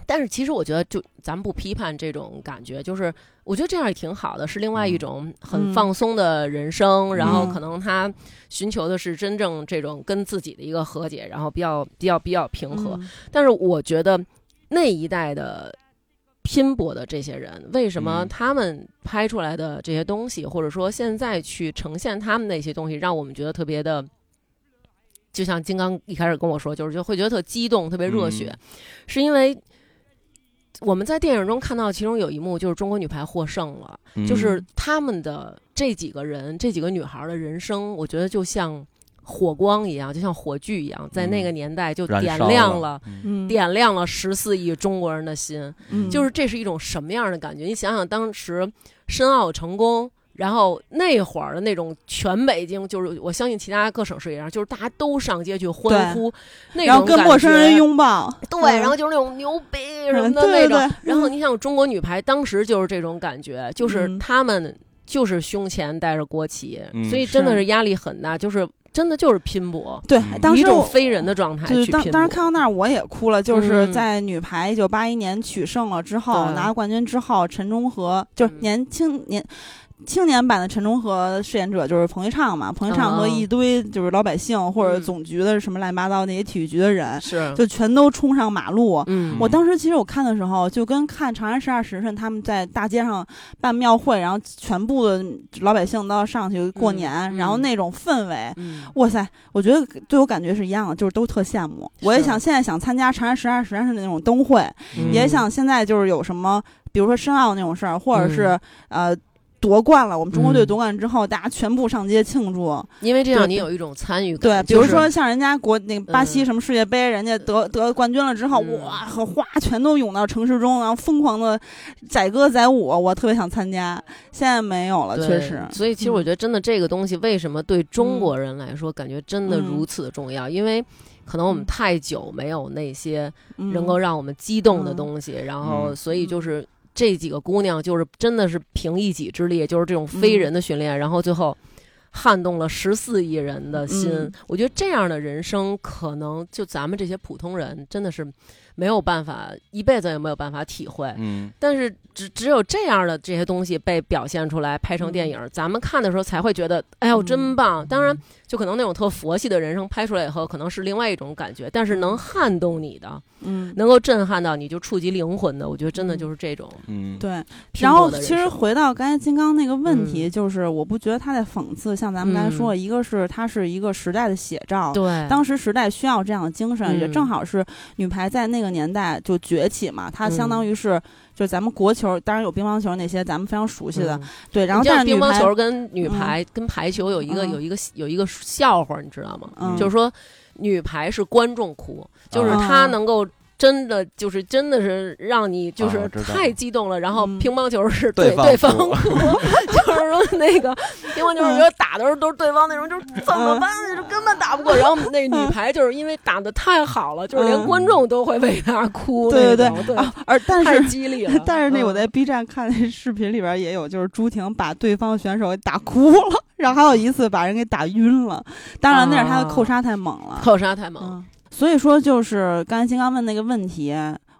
但是其实我觉得，就咱们不批判这种感觉，就是我觉得这样也挺好的，是另外一种很放松的人生。然后可能他寻求的是真正这种跟自己的一个和解，然后比较比较比较平和。但是我觉得那一代的。拼搏的这些人，为什么他们拍出来的这些东西，或者说现在去呈现他们那些东西，让我们觉得特别的，就像金刚一开始跟我说，就是就会觉得特激动、特别热血，是因为我们在电影中看到其中有一幕，就是中国女排获胜了，就是他们的这几个人、这几个女孩的人生，我觉得就像。火光一样，就像火炬一样，在那个年代就点亮了，点亮了十四亿中国人的心。就是这是一种什么样的感觉？你想想，当时申奥成功，然后那会儿的那种全北京，就是我相信其他各省市也一样，就是大家都上街去欢呼，然后跟陌生人拥抱，对，然后就是那种牛逼什么的那种。然后你像，中国女排当时就是这种感觉，就是他们就是胸前带着国旗，所以真的是压力很大，就是。真的就是拼搏，对，当时一种非人的状态去当当时看到那儿我也哭了，就是在女排一九八一年取胜了之后，拿冠军之后，陈忠和就是年轻年。青年版的陈忠和饰演者就是彭昱畅嘛，彭昱畅和一堆就是老百姓或者总局的什么乱七八糟那些体育局的人，是就全都冲上马路。嗯，我当时其实我看的时候，就跟看《长安十二时辰》他们在大街上办庙会，然后全部的老百姓都要上去过年，然后那种氛围，哇塞！我觉得对我感觉是一样的，就是都特羡慕。我也想现在想参加《长安十二时辰》的那种灯会，也想现在就是有什么，比如说申奥那种事儿，或者是呃。夺冠了！我们中国队夺冠之后，大家全部上街庆祝，因为这样你有一种参与感。对，比如说像人家国那个巴西什么世界杯，人家得得冠军了之后，哇和花全都涌到城市中，然后疯狂的载歌载舞，我特别想参加。现在没有了，确实。所以其实我觉得，真的这个东西为什么对中国人来说感觉真的如此重要？因为可能我们太久没有那些能够让我们激动的东西，然后所以就是。这几个姑娘就是真的是凭一己之力，就是这种非人的训练，然后最后撼动了十四亿人的心。我觉得这样的人生，可能就咱们这些普通人真的是没有办法，一辈子也没有办法体会。嗯，但是只只有这样的这些东西被表现出来，拍成电影，咱们看的时候才会觉得，哎呦，真棒！当然。就可能那种特佛系的人生拍出来以后，可能是另外一种感觉。但是能撼动你的，嗯，能够震撼到你就触及灵魂的，我觉得真的就是这种，嗯，对。然后其实回到刚才金刚那个问题，就是我不觉得他在讽刺，像咱们刚才说，一个是他是一个时代的写照，对，当时时代需要这样的精神，也正好是女排在那个年代就崛起嘛，它相当于是。就咱们国球，当然有乒乓球那些咱们非常熟悉的，对。然后但是乒乓球跟女排跟排球有一个有一个有一个笑话，你知道吗？就是说女排是观众哭，就是她能够。真的就是真的是让你就是太激动了，然后乒乓球是对对方哭，就是说那个 乒乓球如果打的时候都是对方那种，就是怎么办？就根本打不过。然后那女排就是因为打的太好了，就是连观众都会为她哭。对对对，而但是太激励了。但是那我在 B 站看那视频里边也有，就是朱婷把对方选手给打哭了，然后还有一次把人给打晕了。当然那是她的扣杀太猛了，扣杀太猛。所以说，就是刚才金刚问那个问题，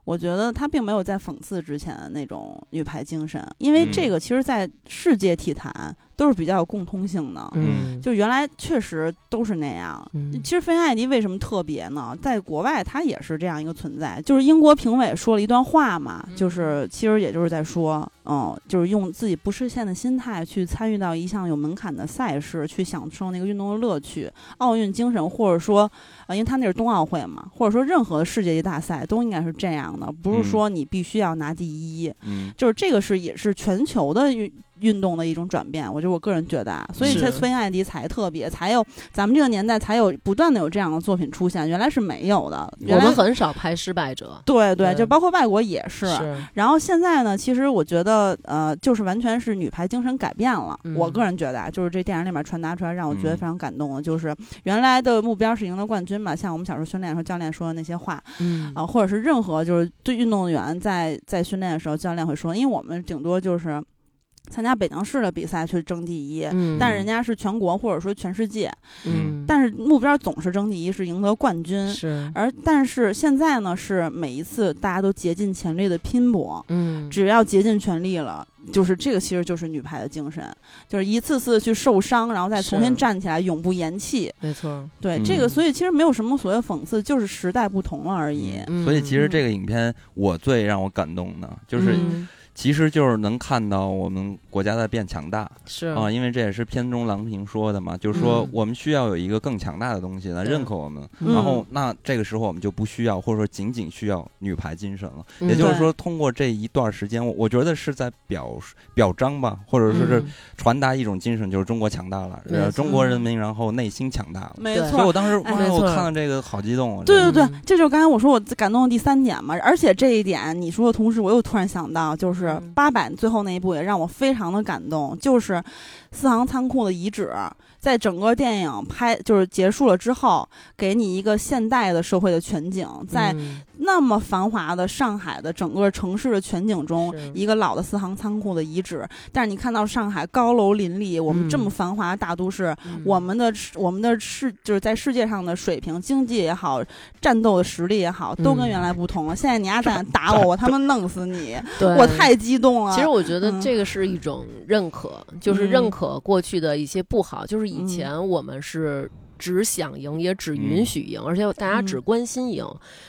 我觉得他并没有在讽刺之前的那种女排精神，因为这个其实，在世界体坛。都是比较有共通性的，嗯，就原来确实都是那样。其实菲恩艾迪为什么特别呢？在国外，他也是这样一个存在。就是英国评委说了一段话嘛，就是其实也就是在说，嗯，就是用自己不设限的心态去参与到一项有门槛的赛事，去享受那个运动的乐趣。奥运精神，或者说，呃，因为他那是冬奥会嘛，或者说任何世界级大赛都应该是这样的，不是说你必须要拿第一。嗯，就是这个是也是全球的运。动的一种转变，我觉得我个人觉得啊，所以才崔艾迪才特别，才有咱们这个年代才有不断的有这样的作品出现，原来是没有的。我们很少拍失败者，对对，就包括外国也是。然后现在呢，其实我觉得呃，就是完全是女排精神改变了。我个人觉得啊，就是这电影里面传达出来让我觉得非常感动的，就是原来的目标是赢得冠军嘛，像我们小时候训练的时候教练说的那些话，嗯啊，或者是任何就是对运动员在在训练的时候教练会说，因为我们顶多就是。参加北京市的比赛去争第一，但是人家是全国或者说全世界，嗯，但是目标总是争第一，是赢得冠军。是，而但是现在呢，是每一次大家都竭尽全力的拼搏，嗯，只要竭尽全力了，就是这个其实就是女排的精神，就是一次次去受伤，然后再重新站起来，永不言弃。没错，对这个，所以其实没有什么所谓讽刺，就是时代不同了而已。所以其实这个影片我最让我感动的就是。其实就是能看到我们国家在变强大，是。啊，因为这也是片中郎平说的嘛，就是说我们需要有一个更强大的东西来认可我们，然后那这个时候我们就不需要或者说仅仅需要女排精神了。也就是说，通过这一段时间，我我觉得是在表表彰吧，或者说是传达一种精神，就是中国强大了，中国人民然后内心强大了。没错，所以我当时哇，我看到这个好激动啊。对对对，这就是刚才我说我感动的第三点嘛，而且这一点你说的同时，我又突然想到就是。是八版最后那一步也让我非常的感动，就是四行仓库的遗址，在整个电影拍就是结束了之后，给你一个现代的社会的全景，在。那么繁华的上海的整个城市的全景中，一个老的四行仓库的遗址。但是你看到上海高楼林立，我们这么繁华的大都市，我们的我们的世就是在世界上的水平，经济也好，战斗的实力也好，都跟原来不同了。现在你丫敢打我，我他妈弄死你！我太激动了。其实我觉得这个是一种认可，就是认可过去的一些不好，就是以前我们是。只想赢，也只允许赢，而且大家只关心赢。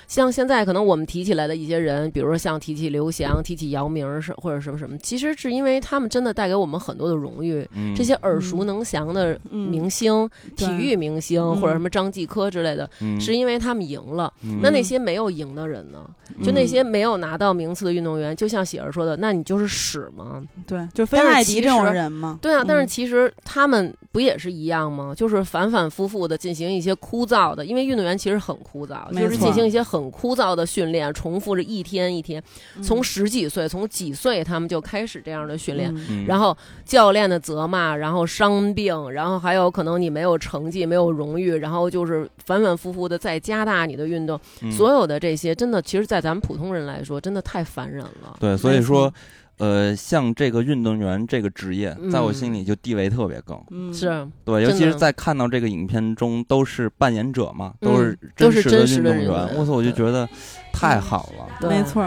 像现在可能我们提起来的一些人，比如说像提起刘翔、提起姚明是或者什么什么，其实是因为他们真的带给我们很多的荣誉。这些耳熟能详的明星、体育明星或者什么张继科之类的，是因为他们赢了。那那些没有赢的人呢？就那些没有拿到名次的运动员，就像喜儿说的，那你就是屎吗？对，就非艾迪这种人吗？对啊，但是其实他们不也是一样吗？就是反反复复。的进行一些枯燥的，因为运动员其实很枯燥，就是进行一些很枯燥的训练，重复着一天一天。从十几岁，从几岁他们就开始这样的训练，然后教练的责骂，然后伤病，然后还有可能你没有成绩，没有荣誉，然后就是反反复复的在加大你的运动，所有的这些真的，其实，在咱们普通人来说，真的太烦人了。对，所以说。呃，像这个运动员这个职业，在我心里就地位特别高。嗯是对，尤其是在看到这个影片中都是扮演者嘛，都是真实的运动员。我操，我就觉得太好了。没错。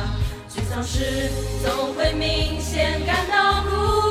消失总会明显感到孤独。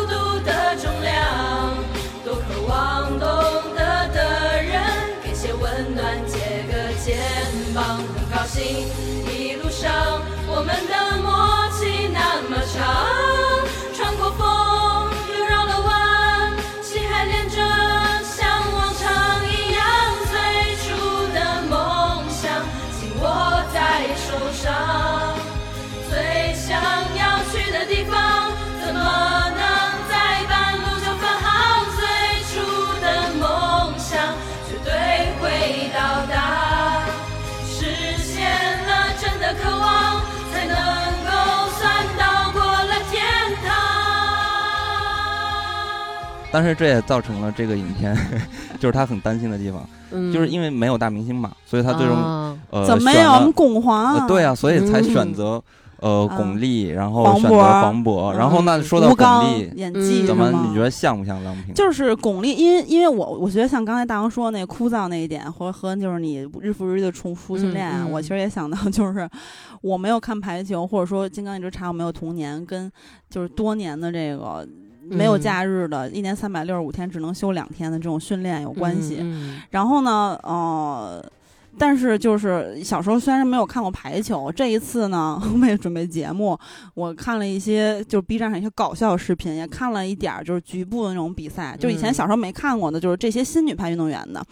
但是这也造成了这个影片，就是他很担心的地方，就是因为没有大明星嘛，所以他最终呃怎么没有我们巩皇？对啊，所以才选择。呃，巩俐，然后选择黄渤，然后那说到巩俐演技，怎么你觉得像不像郎平？就是巩俐，因为因为我我觉得像刚才大王说那枯燥那一点，和和就是你日复日的重复训练，我其实也想到，就是我没有看排球，或者说金刚一直查我没有童年，跟就是多年的这个没有假日的，一年三百六十五天只能休两天的这种训练有关系。然后呢，呃。但是就是小时候虽然没有看过排球，这一次呢，为了准备节目，我看了一些就 B 站上一些搞笑视频，也看了一点儿就是局部的那种比赛，就以前小时候没看过的，就是这些新女排运动员的。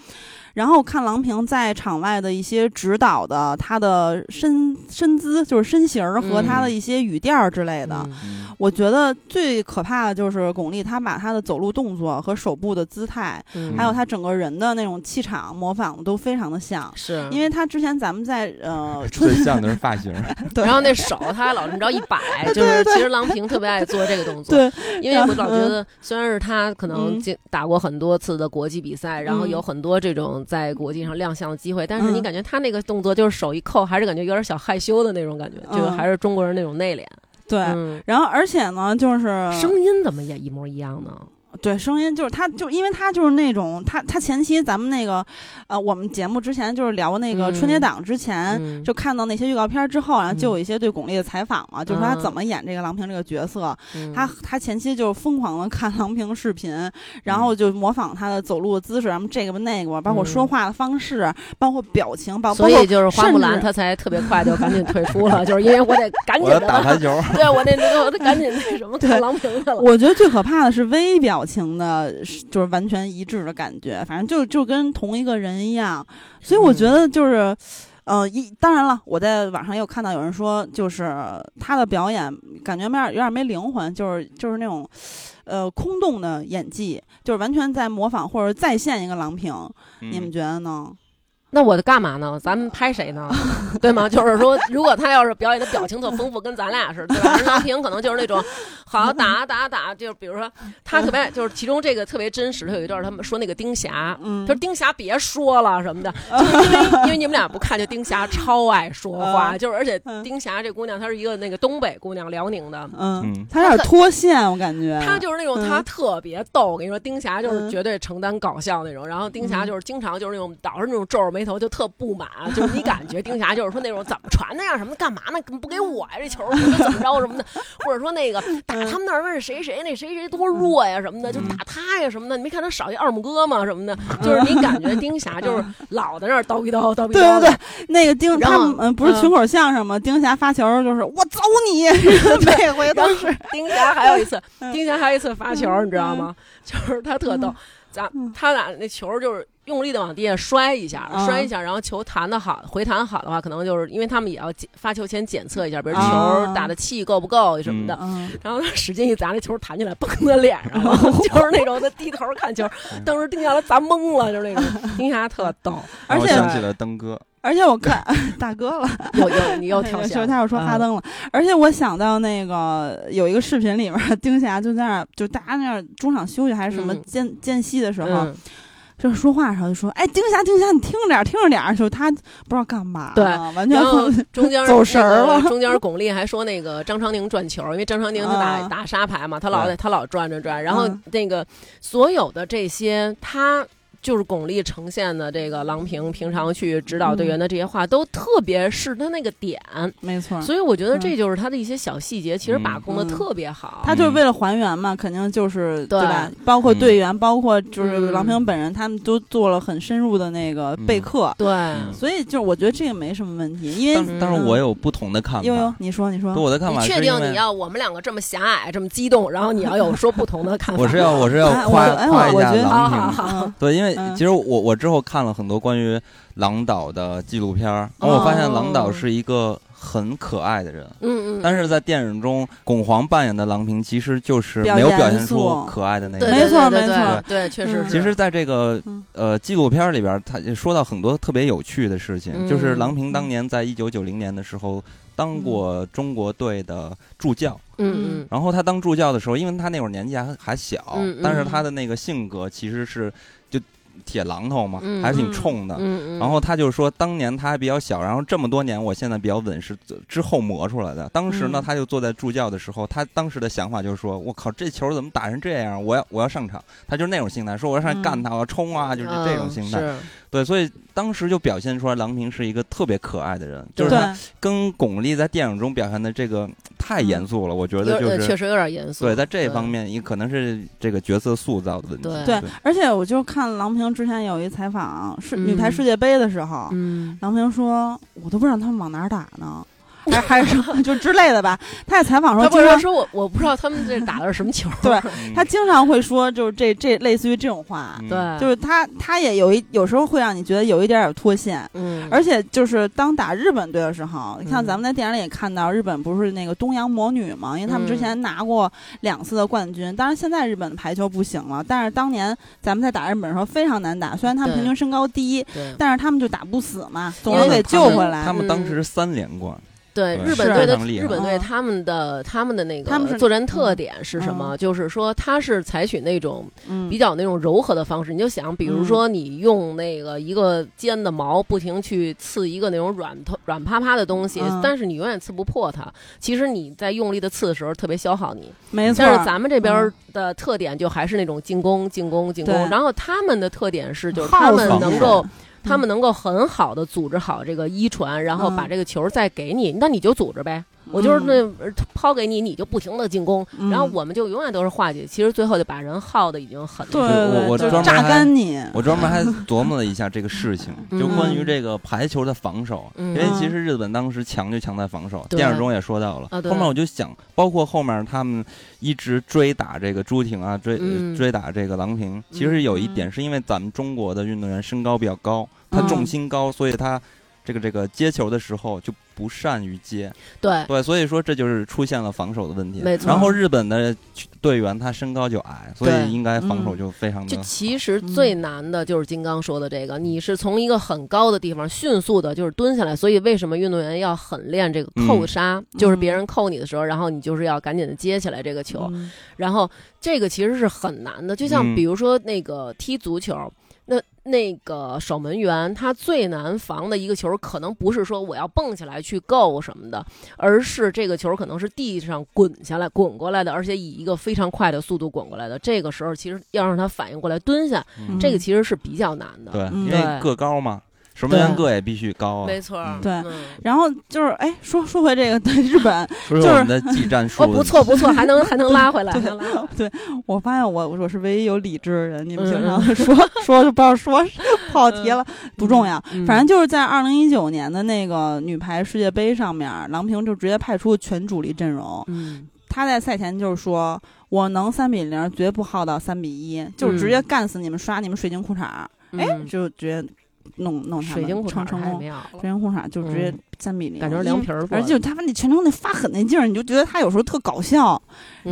然后看郎平在场外的一些指导的，她的身身姿就是身形和她的一些语调之类的。我觉得最可怕的就是巩俐，她把她的走路动作和手部的姿态，还有她整个人的那种气场模仿的都非常的像。是，因为她之前咱们在呃，最像的是发型。对，然后那手她还老这么着一摆，就是其实郎平特别爱做这个动作。对，因为我老觉得，虽然是她可能打过很多次的国际比赛，然后有很多这种。在国际上亮相的机会，但是你感觉他那个动作就是手一扣，还是感觉有点小害羞的那种感觉，就还是中国人那种内敛。对，然后而且呢，就是声音怎么也一模一样呢？对，声音就是他，就因为他就是那种他他前期咱们那个，呃，我们节目之前就是聊那个春节档之前，就看到那些预告片之后，然后就有一些对巩俐的采访嘛，就说他怎么演这个郎平这个角色。他他前期就是疯狂的看郎平视频，然后就模仿他的走路的姿势，什么这个吧那个吧，包括说话的方式，包括表情，包所以就是花木兰他才特别快就赶紧退出了，就是因为我得赶紧打排球，对我得那个我得赶紧那什么看郎平去了。我觉得最可怕的是微表。情的，就是完全一致的感觉，反正就就跟同一个人一样，所以我觉得就是，呃，一当然了，我在网上也有看到有人说，就是他的表演感觉有点有点没灵魂，就是就是那种，呃，空洞的演技，就是完全在模仿或者再现一个郎平，你们觉得呢？那我干嘛呢？咱们拍谁呢？对吗？就是说，如果他要是表演的表情特丰富，跟咱俩似的，对吧？郎平可能就是那种，好打打打，就比如说他特别就是其中这个特别真实。他有一段他们说那个丁霞，他说丁霞别说了什么的，就是因为因为你们俩不看，就丁霞超爱说话，就是而且丁霞这姑娘她是一个那个东北姑娘，辽宁的，嗯，她有点脱线，我感觉。她就是那种她特别逗，我跟你说，丁霞就是绝对承担搞笑那种，然后丁霞就是经常就是那种导致那种皱着。眉头就特不满，就是你感觉丁霞就是说那种怎么传的呀什么的，干嘛呢？不给我呀这球怎么怎么着什么的，或者说那个打他们那儿问谁谁那谁谁多弱呀什么的，就打他呀什么的。你没看他少一二拇哥吗什么的？就是你感觉丁霞就是老在那儿叨逼叨叨逼叨。对对对，那个丁他们嗯不是群口相声吗？丁霞发球就是我走你，每回都是。丁霞还有一次，丁霞还有一次发球，你知道吗？就是他特逗，咱他俩那球就是。用力的往地下摔一下，摔一下，然后球弹的好，回弹好的话，可能就是因为他们也要发球前检测一下，比如球打的气够不够什么的。然后他使劲一砸，那球弹起来，嘣在脸上了，就是那种他低头看球，当时丁霞砸懵了，就是那种 丁霞特逗。而且想起了登哥，而且我看大哥了，又又你又 跳说他又说哈登了，而且我想到那个有一个视频里面，丁霞就在那儿，就大家那儿中场休息还是什么间间隙的时候。就是说话的时候就说：“哎，丁霞，丁霞，你听着点，听着点。”就他不知道干嘛，对，完全中间 走神儿了。中间巩俐还说那个张常宁转球，因为张常宁他打打沙排嘛，他老他老转着转，然后那个所有的这些他。就是巩俐呈现的这个郎平平常去指导队员的这些话，都特别是他那个点，没错。所以我觉得这就是他的一些小细节，其实把控的特别好。他就是为了还原嘛，肯定就是对吧？包括队员，包括就是郎平本人，他们都做了很深入的那个备课。对，所以就是我觉得这个没什么问题，因为但是我有不同的看法。悠悠，你说你说，我的看法，你确定你要我们两个这么狭隘，这么激动，然后你要有说不同的看法？我是要我是要夸夸一下郎平，对，因为其实我。我之后看了很多关于郎导的纪录片儿，然后我发现郎导是一个很可爱的人。嗯嗯。但是在电影中，巩皇扮演的郎平其实就是没有表现出可爱的那个。没错没错，对，确实是。其实，在这个呃纪录片里边，他说到很多特别有趣的事情，就是郎平当年在一九九零年的时候当过中国队的助教。嗯嗯。然后他当助教的时候，因为他那会儿年纪还还小，但是他的那个性格其实是。铁榔头嘛，还挺冲的。然后他就说，当年他还比较小，然后这么多年，我现在比较稳，是之后磨出来的。当时呢，他就坐在助教的时候，他当时的想法就是说：“我靠，这球怎么打成这样？我要我要上场。”他就是那种心态，说我要上去干他，我要冲啊，就是这种心态。对，所以当时就表现出来，郎平是一个特别可爱的人，就是他跟巩俐在电影中表现的这个太严肃了，我觉得就是确实有点严肃。对，在这方面，也可能是这个角色塑造的问题。对，而且我就看郎平之前有一采访，是女排世界杯的时候，郎平说：“我都不知道他们往哪打呢。”还还是就之类的吧。他在采访说，经常说我我不知道他们这打的是什么球。对他经常会说，就是这这类似于这种话。对，就是他他也有一有时候会让你觉得有一点点脱线。嗯。而且就是当打日本队的时候，你看咱们在电影里也看到，日本不是那个东洋魔女嘛？因为他们之前拿过两次的冠军。当然现在日本的排球不行了，但是当年咱们在打日本的时候非常难打。虽然他们平均身高低，但是他们就打不死嘛，总能给救回来。他们当时三连冠。对日本队的日本队，他们的他们的那个作战特点是什么？就是说，他是采取那种比较那种柔和的方式。你就想，比如说，你用那个一个尖的矛，不停去刺一个那种软头软趴趴的东西，但是你永远刺不破它。其实你在用力的刺的时候，特别消耗你。没错。但是咱们这边的特点就还是那种进攻、进攻、进攻。然后他们的特点是，就是他们能够。他们能够很好的组织好这个一传，然后把这个球再给你，那你就组织呗。我就是那抛给你，你就不停的进攻，然后我们就永远都是化解。其实最后就把人耗的已经很对，我我专门榨干你。我专门还琢磨了一下这个事情，就关于这个排球的防守，因为其实日本当时强就强在防守，电影中也说到了。后面我就想，包括后面他们一直追打这个朱婷啊，追追打这个郎平，其实有一点是因为咱们中国的运动员身高比较高。他重心高，所以他这个这个接球的时候就不善于接。对对，所以说这就是出现了防守的问题。没错。然后日本的队员他身高就矮，所以应该防守就非常的。就其实最难的就是金刚说的这个，你是从一个很高的地方迅速的，就是蹲下来。所以为什么运动员要狠练这个扣杀？就是别人扣你的时候，然后你就是要赶紧的接起来这个球。然后这个其实是很难的，就像比如说那个踢足球。那那个守门员他最难防的一个球，可能不是说我要蹦起来去够什么的，而是这个球可能是地上滚下来、滚过来的，而且以一个非常快的速度滚过来的。这个时候其实要让他反应过来蹲下，这个其实是比较难的。对，因为个高嘛。守门员个也必须高啊，没错，对。然后就是，哎，说说回这个，对日本，就是我们的技战术，哦，不错不错，还能还能拉回来。对，我发现我我是唯一有理智的人，你们经常说说就不知道说跑题了，不重要。反正就是在二零一九年的那个女排世界杯上面，郎平就直接派出全主力阵容。嗯，他在赛前就是说，我能三比零，绝不耗到三比一，就直接干死你们，刷你们水晶裤衩。哎，就直接。弄弄他们成成功，水晶裤衩就直接三比零，感觉凉皮儿，而且他那全程那发狠那劲儿，你就觉得他有时候特搞笑，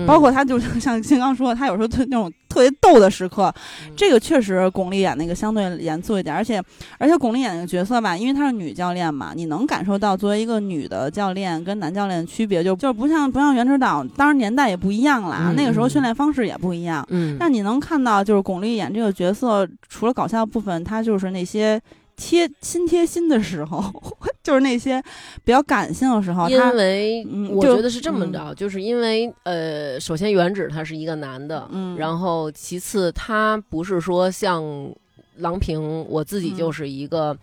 包括他就像金刚说，他有时候特那种特别逗的时刻，这个确实巩俐演那个相对严肃一点，而且而且巩俐演那个角色吧，因为她是女教练嘛，你能感受到作为一个女的教练跟男教练的区别，就就是不像不像袁指导，当然年代也不一样啦，那个时候训练方式也不一样，嗯，但你能看到就是巩俐演这个角色，除了搞笑部分，她就是那些。贴心贴心的时候，就是那些比较感性的时候。因为我觉得是这么着，就是因为呃，首先原指他是一个男的，嗯，然后其次他不是说像郎平，我自己就是一个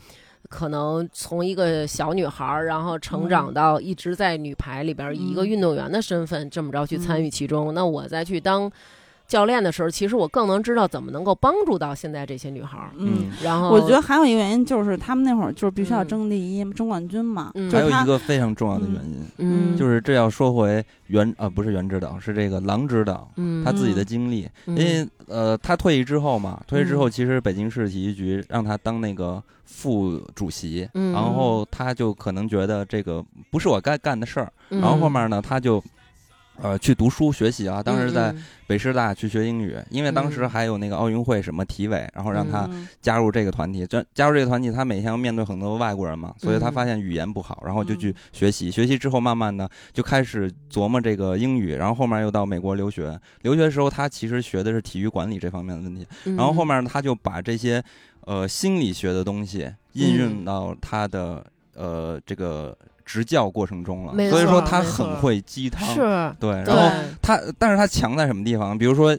可能从一个小女孩，然后成长到一直在女排里边以一个运动员的身份这么着去参与其中，那我再去当。教练的时候，其实我更能知道怎么能够帮助到现在这些女孩儿。嗯，然后我觉得还有一个原因就是他们那会儿就是必须要争第一、争冠军嘛。还有一个非常重要的原因，嗯，就是这要说回原呃不是原指导，是这个郎指导，他自己的经历。因为呃他退役之后嘛，退役之后其实北京市体育局让他当那个副主席，然后他就可能觉得这个不是我该干的事儿，然后后面呢他就。呃，去读书学习啊！当时在北师大去学英语，因为当时还有那个奥运会什么体委，然后让他加入这个团体。这加入这个团体，他每天要面对很多外国人嘛，所以他发现语言不好，然后就去学习。学习之后，慢慢的就开始琢磨这个英语，然后后面又到美国留学。留学的时候，他其实学的是体育管理这方面的问题。然后后面他就把这些呃心理学的东西应用到他的呃这个。执教过程中了，所以说他很会鸡汤，是对。然后他，但是他强在什么地方？比如说，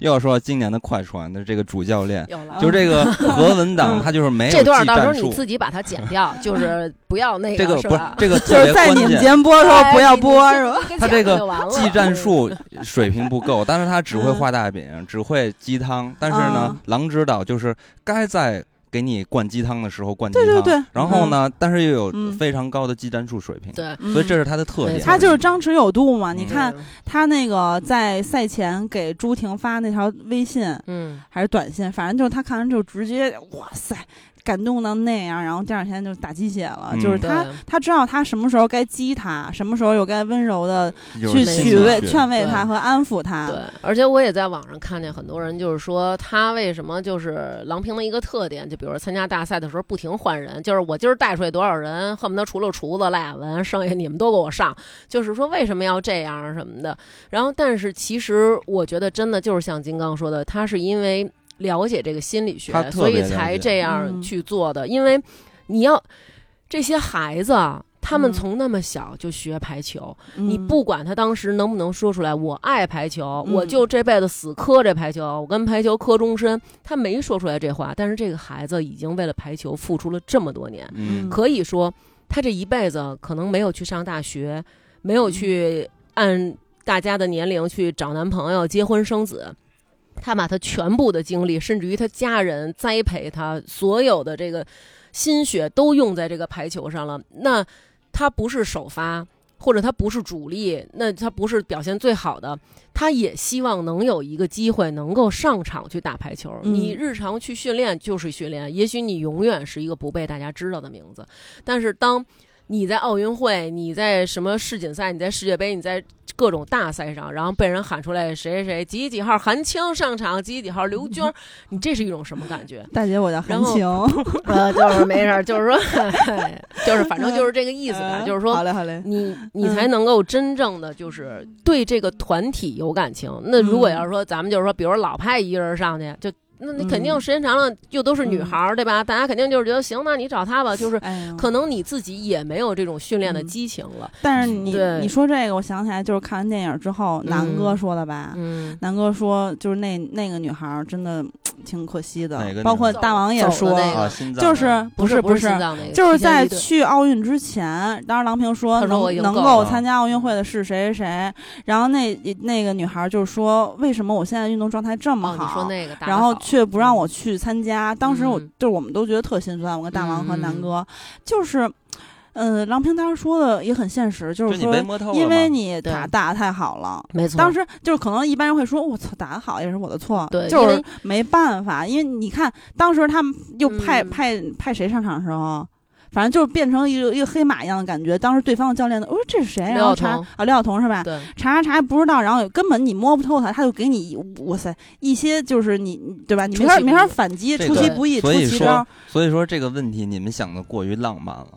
又 要说今年的快船的这个主教练，就是这个何文党，他就是没有这段到时候你自己把它剪掉，就是不要那个这个不是这个就是在你们节目播的时候不要播是吧？他这个技战术水平不够，但是他只会画大饼，只会鸡汤。但是呢，狼指导就是该在。给你灌鸡汤的时候灌鸡汤，对对。对，然后呢，但是又有非常高的技战术水平，对，所以这是他的特点。他就是张弛有度嘛。你看他那个在赛前给朱婷发那条微信，嗯，还是短信，反正就是他看完就直接哇塞。感动到那样，然后第二天就打鸡血了。就是他，他知道他什么时候该激他，什么时候又该温柔的去取慰、劝慰他和安抚他。对，而且我也在网上看见很多人，就是说他为什么就是郎平的一个特点，就比如说参加大赛的时候不停换人，就是我今儿带出来多少人，恨不得除了厨子赖亚文，剩下你们都给我上。就是说为什么要这样什么的。然后，但是其实我觉得真的就是像金刚说的，他是因为。了解这个心理学，所以才这样去做的。因为你要这些孩子，他们从那么小就学排球，你不管他当时能不能说出来“我爱排球”，我就这辈子死磕这排球，我跟排球磕终身。他没说出来这话，但是这个孩子已经为了排球付出了这么多年。可以说，他这一辈子可能没有去上大学，没有去按大家的年龄去找男朋友、结婚生子。他把他全部的精力，甚至于他家人栽培他所有的这个心血都用在这个排球上了。那他不是首发，或者他不是主力，那他不是表现最好的，他也希望能有一个机会能够上场去打排球。你日常去训练就是训练，也许你永远是一个不被大家知道的名字，但是当你在奥运会，你在什么世锦赛，你在世界杯，你在。各种大赛上，然后被人喊出来谁谁谁几几号韩青上场，几几号刘娟，你这是一种什么感觉？大姐，我叫韩青，呃，就是没事儿，就是说，就是反正就是这个意思吧，就是说，好嘞好嘞，你你才能够真正的就是对这个团体有感情。那如果要是说咱们就是说，比如老派一个人上去就。那你肯定时间长了又都是女孩儿，对吧？大家肯定就是觉得行，那你找他吧。就是可能你自己也没有这种训练的激情了。但是你你说这个，我想起来就是看完电影之后，南哥说的吧？嗯，南哥说就是那那个女孩儿真的 挺可惜的。包括大王也说，就是不是不是，就是在去奥运之前，当时郎平说能能够参加奥运会的是谁谁谁。然后那那个女孩儿就是说，为什么我现在运动状态这么好？说那个，然后。却不让我去参加，当时我就是我们都觉得特心酸。我跟大王和南哥，就是，嗯，郎平当时说的也很现实，就是说，因为你打打的太好了，没错。当时就是可能一般人会说，我操，打的好也是我的错，对，就是没办法，因为你看当时他们又派派派谁上场的时候。反正就是变成一个一个黑马一样的感觉。当时对方的教练呢，我说这是谁？然后查啊，廖晓彤是吧？对，查查查不知道，然后根本你摸不透他，他就给你哇塞一些就是你对吧？你没法没法反击，出其不意，出奇招。所以说这个问题你们想的过于浪漫了。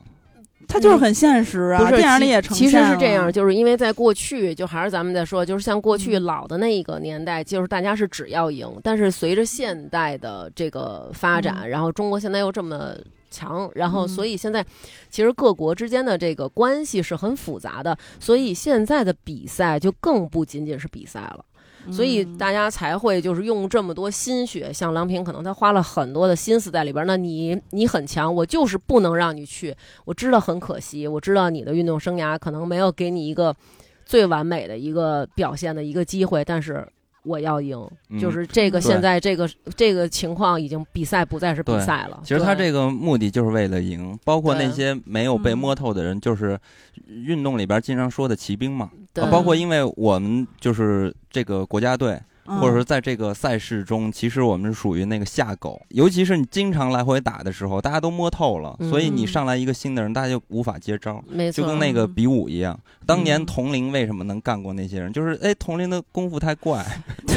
他就是很现实啊，电影里也呈现。其实是这样，就是因为在过去，就还是咱们在说，就是像过去老的那一个年代，就是大家是只要赢。但是随着现代的这个发展，然后中国现在又这么强，然后所以现在其实各国之间的这个关系是很复杂的，所以现在的比赛就更不仅仅是比赛了。所以大家才会就是用这么多心血，像郎平可能他花了很多的心思在里边。那你你很强，我就是不能让你去。我知道很可惜，我知道你的运动生涯可能没有给你一个最完美的一个表现的一个机会，但是。我要赢，就是这个。现在这个这个情况已经比赛不再是比赛了。其实他这个目的就是为了赢，包括那些没有被摸透的人，就是运动里边经常说的骑兵嘛。包括因为我们就是这个国家队。或者说，在这个赛事中，其实我们是属于那个下狗，尤其是你经常来回打的时候，大家都摸透了，所以你上来一个新的人，大家就无法接招，就跟那个比武一样。当年佟林为什么能干过那些人？就是哎，佟林的功夫太怪。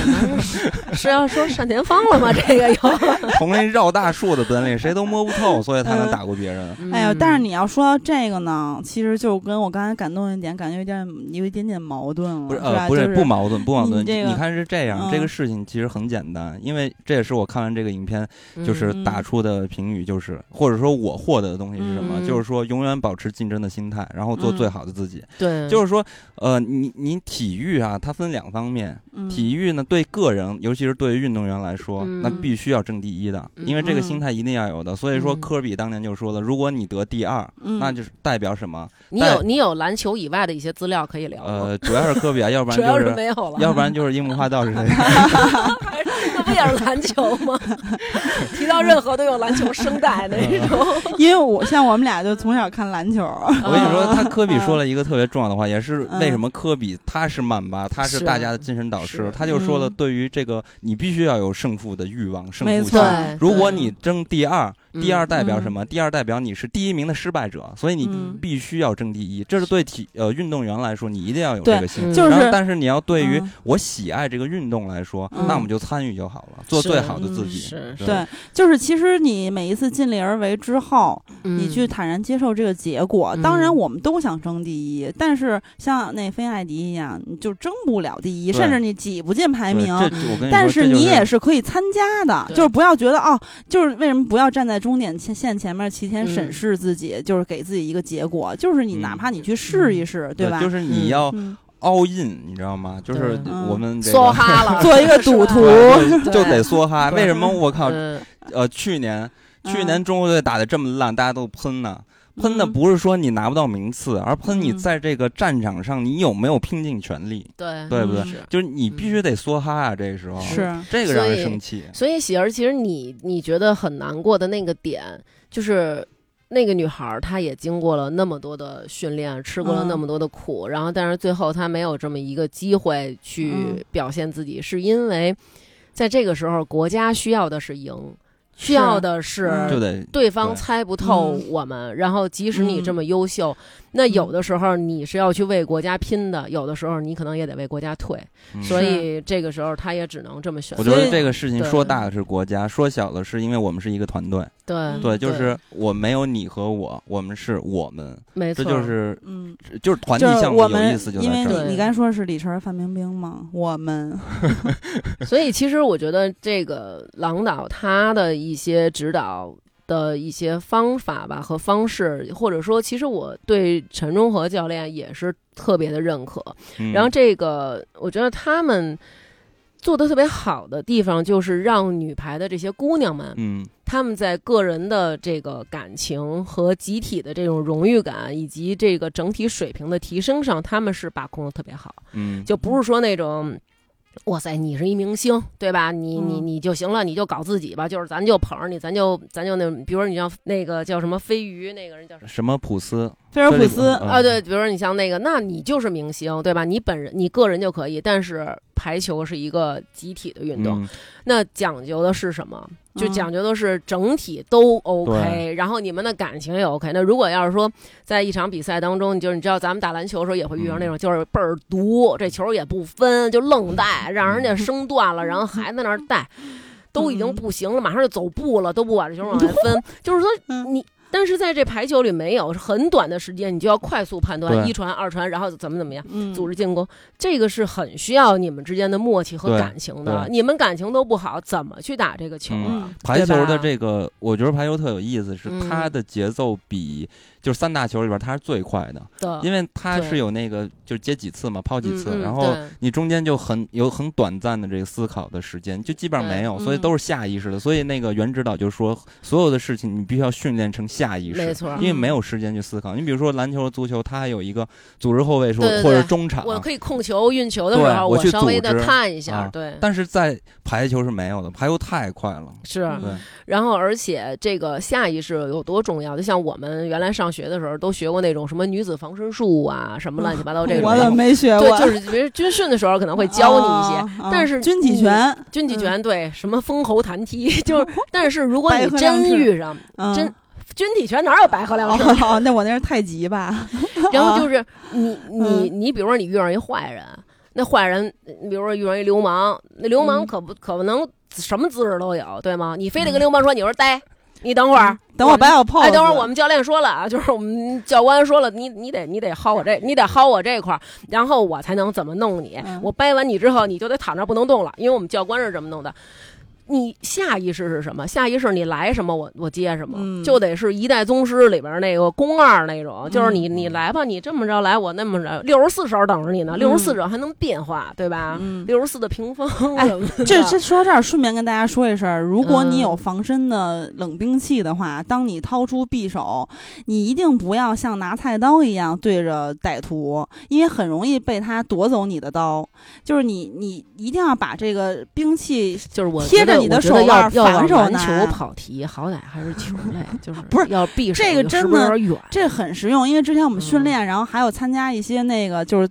是要说单田芳了吗？这个有 佟林绕大树的本领，谁都摸不透，所以他能打过别人。哎呀，但是你要说到这个呢，其实就跟我刚才感动一点，感觉有点有一点点矛盾了。不是呃，不是不矛盾，不矛盾。你看是这样。这个事情其实很简单，因为这也是我看完这个影片就是打出的评语，就是或者说我获得的东西是什么？就是说永远保持竞争的心态，然后做最好的自己。对，就是说，呃，你你体育啊，它分两方面。体育呢，对个人，尤其是对于运动员来说，那必须要争第一的，因为这个心态一定要有的。所以说，科比当年就说了，如果你得第二，那就是代表什么？你有你有篮球以外的一些资料可以聊呃，主要是科比啊，要不然 就是没有了，要不然就是樱木花道 是谁？也是篮球吗？提到任何都有篮球声带那种。因为我像我们俩就从小看篮球。我跟你说，他科比说了一个特别重要的话，也是为什么科比他是曼巴，他是大家的精神导师。他就说了，对于这个，你必须要有胜负的欲望，胜负心。如果你争第二。第二代表什么？第二代表你是第一名的失败者，所以你必须要争第一。这是对体呃运动员来说，你一定要有这个心。就是，但是你要对于我喜爱这个运动来说，那我们就参与就好了，做最好的自己。是，对，就是其实你每一次尽力而为之后，你去坦然接受这个结果。当然，我们都想争第一，但是像那菲艾迪一样，你就争不了第一，甚至你挤不进排名。但是你也是可以参加的，就是不要觉得哦，就是为什么不要站在。终点线前面提前审视自己，就是给自己一个结果，就是你哪怕你去试一试，对吧？就是你要 all in，你知道吗？就是我们梭哈了，做一个赌徒 就得梭哈。为什么我靠？呃，去年去年中国队打的这么烂，大家都喷呢。喷的不是说你拿不到名次，而喷你在这个战场上你有没有拼尽全力，对对不对？就是你必须得梭哈啊！这个时候是这个让人生气。所以喜儿，其实你你觉得很难过的那个点，就是那个女孩她也经过了那么多的训练，吃过了那么多的苦，然后但是最后她没有这么一个机会去表现自己，是因为在这个时候国家需要的是赢。需要的是对方猜不透我们，然后即使你这么优秀。那有的时候你是要去为国家拼的，有的时候你可能也得为国家退，所以这个时候他也只能这么选。我觉得这个事情说大的是国家，说小的是因为我们是一个团队。对对，就是我没有你和我，我们是我们，没错，这就是嗯，就是团体项目有意思就在这儿。因为你你刚说是李晨、范冰冰吗？我们，所以其实我觉得这个郎导他的一些指导。的一些方法吧和方式，或者说，其实我对陈忠和教练也是特别的认可。然后这个，我觉得他们做的特别好的地方，就是让女排的这些姑娘们，嗯，他们在个人的这个感情和集体的这种荣誉感，以及这个整体水平的提升上，他们是把控的特别好。嗯，就不是说那种。哇塞，你是一明星，对吧？你你你就行了，你就搞自己吧。就是咱就捧着你，咱就咱就那，比如说你像那个叫什么飞鱼那个人叫什么？什么普斯？菲尔普斯啊，对，比如说你像那个，那你就是明星，对吧？你本人你个人就可以，但是排球是一个集体的运动，那讲究的是什么？就讲究的是整体都 OK，然后你们的感情也 OK。那如果要是说在一场比赛当中，就是你知道咱们打篮球的时候也会遇到那种就是倍儿毒，这球也不分就愣带，让人家生断了，然后还在那儿带，都已经不行了，马上就走步了，都不把这球往外 分，就是说你。但是在这排球里没有很短的时间，你就要快速判断一传二传，然后怎么怎么样组织进攻，这个是很需要你们之间的默契和感情的。你们感情都不好，怎么去打这个球啊？排球的这个，我觉得排球特有意思，是它的节奏比。就是三大球里边，他是最快的，因为他是有那个就是接几次嘛，抛几次，然后你中间就很有很短暂的这个思考的时间，就基本上没有，所以都是下意识的。所以那个原指导就说，所有的事情你必须要训练成下意识，没错，因为没有时间去思考。你比如说篮球、足球，它还有一个组织后卫说或者中场，我可以控球、运球的时候，我稍微的看一下，对。但是在排球是没有的，排球太快了，是。然后而且这个下意识有多重要？就像我们原来上学的时候都学。过那种什么女子防身术啊，什么乱七八糟这种，我怎么没学过？对，就是比如军训的时候可能会教你一些，但是军体拳，军体拳对，什么封喉弹踢，就是。但是如果你真遇上真军体拳，哪有白鹤亮翅？那我那是太极吧？然后就是你你你，比如说你遇上一坏人，那坏人，你比如说遇上一流氓，那流氓可不可能什么姿势都有，对吗？你非得跟流氓说，你说呆。你等会儿，等我摆好 pose。哎，等会儿我们教练说了啊，就是我们教官说了，你你得你得薅我这，你得薅我这块儿，然后我才能怎么弄你。我掰完你之后，你就得躺那不能动了，因为我们教官是这么弄的。你下意识是什么？下意识你来什么，我我接什么，就得是一代宗师里边那个宫二那种，就是你你来吧，你这么着来，我那么着，六十四手等着你呢，六十四手还能变化，对吧？六十四的屏风。哎，这这说到这儿，顺便跟大家说一声，如果你有防身的冷兵器的话，当你掏出匕首，你一定不要像拿菜刀一样对着歹徒，因为很容易被他夺走你的刀。就是你你一定要把这个兵器就是我贴着。你的手要要往篮球跑题，好歹还是球类，就是不是要避，这个真的远，这很实用，因为之前我们训练，然后还有参加一些那个就是。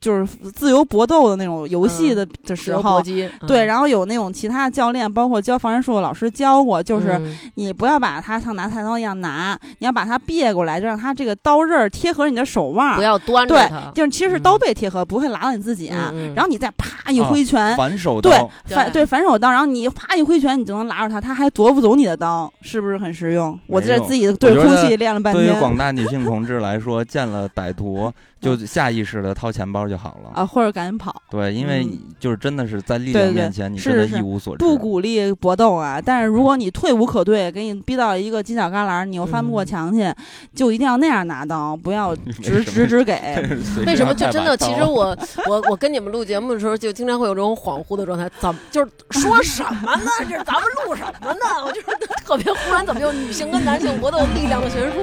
就是自由搏斗的那种游戏的的时候，对，然后有那种其他的教练，包括教防身术的老师教过，就是你不要把它像拿菜刀一样拿，你要把它别过来，就让它这个刀刃贴合你的手腕，不要端着对，就是其实是刀背贴合，不会拉到你自己。然后你再啪一挥拳，反手刀，对反对反手刀，然后你啪一挥拳，你就能拉住它，它还夺不走你的刀，是不是很实用？我在自己对空气练了半天。对于广大女性同志来说，见了歹徒。就下意识的掏钱包就好了啊，或者赶紧跑。对，因为就是真的是在力量面前，你真的一无所知。不鼓励搏斗啊，但是如果你退无可退，给你逼到一个犄角旮旯，你又翻不过墙去，就一定要那样拿刀，不要 直直直给。为什么？就真的，其实我我我跟你们录节目的时候，就经常会有这种恍惚的状态。怎么就是说什么呢？这咱们录什么呢？我就是 特别忽然，怎么有女性跟男性搏斗力量的悬殊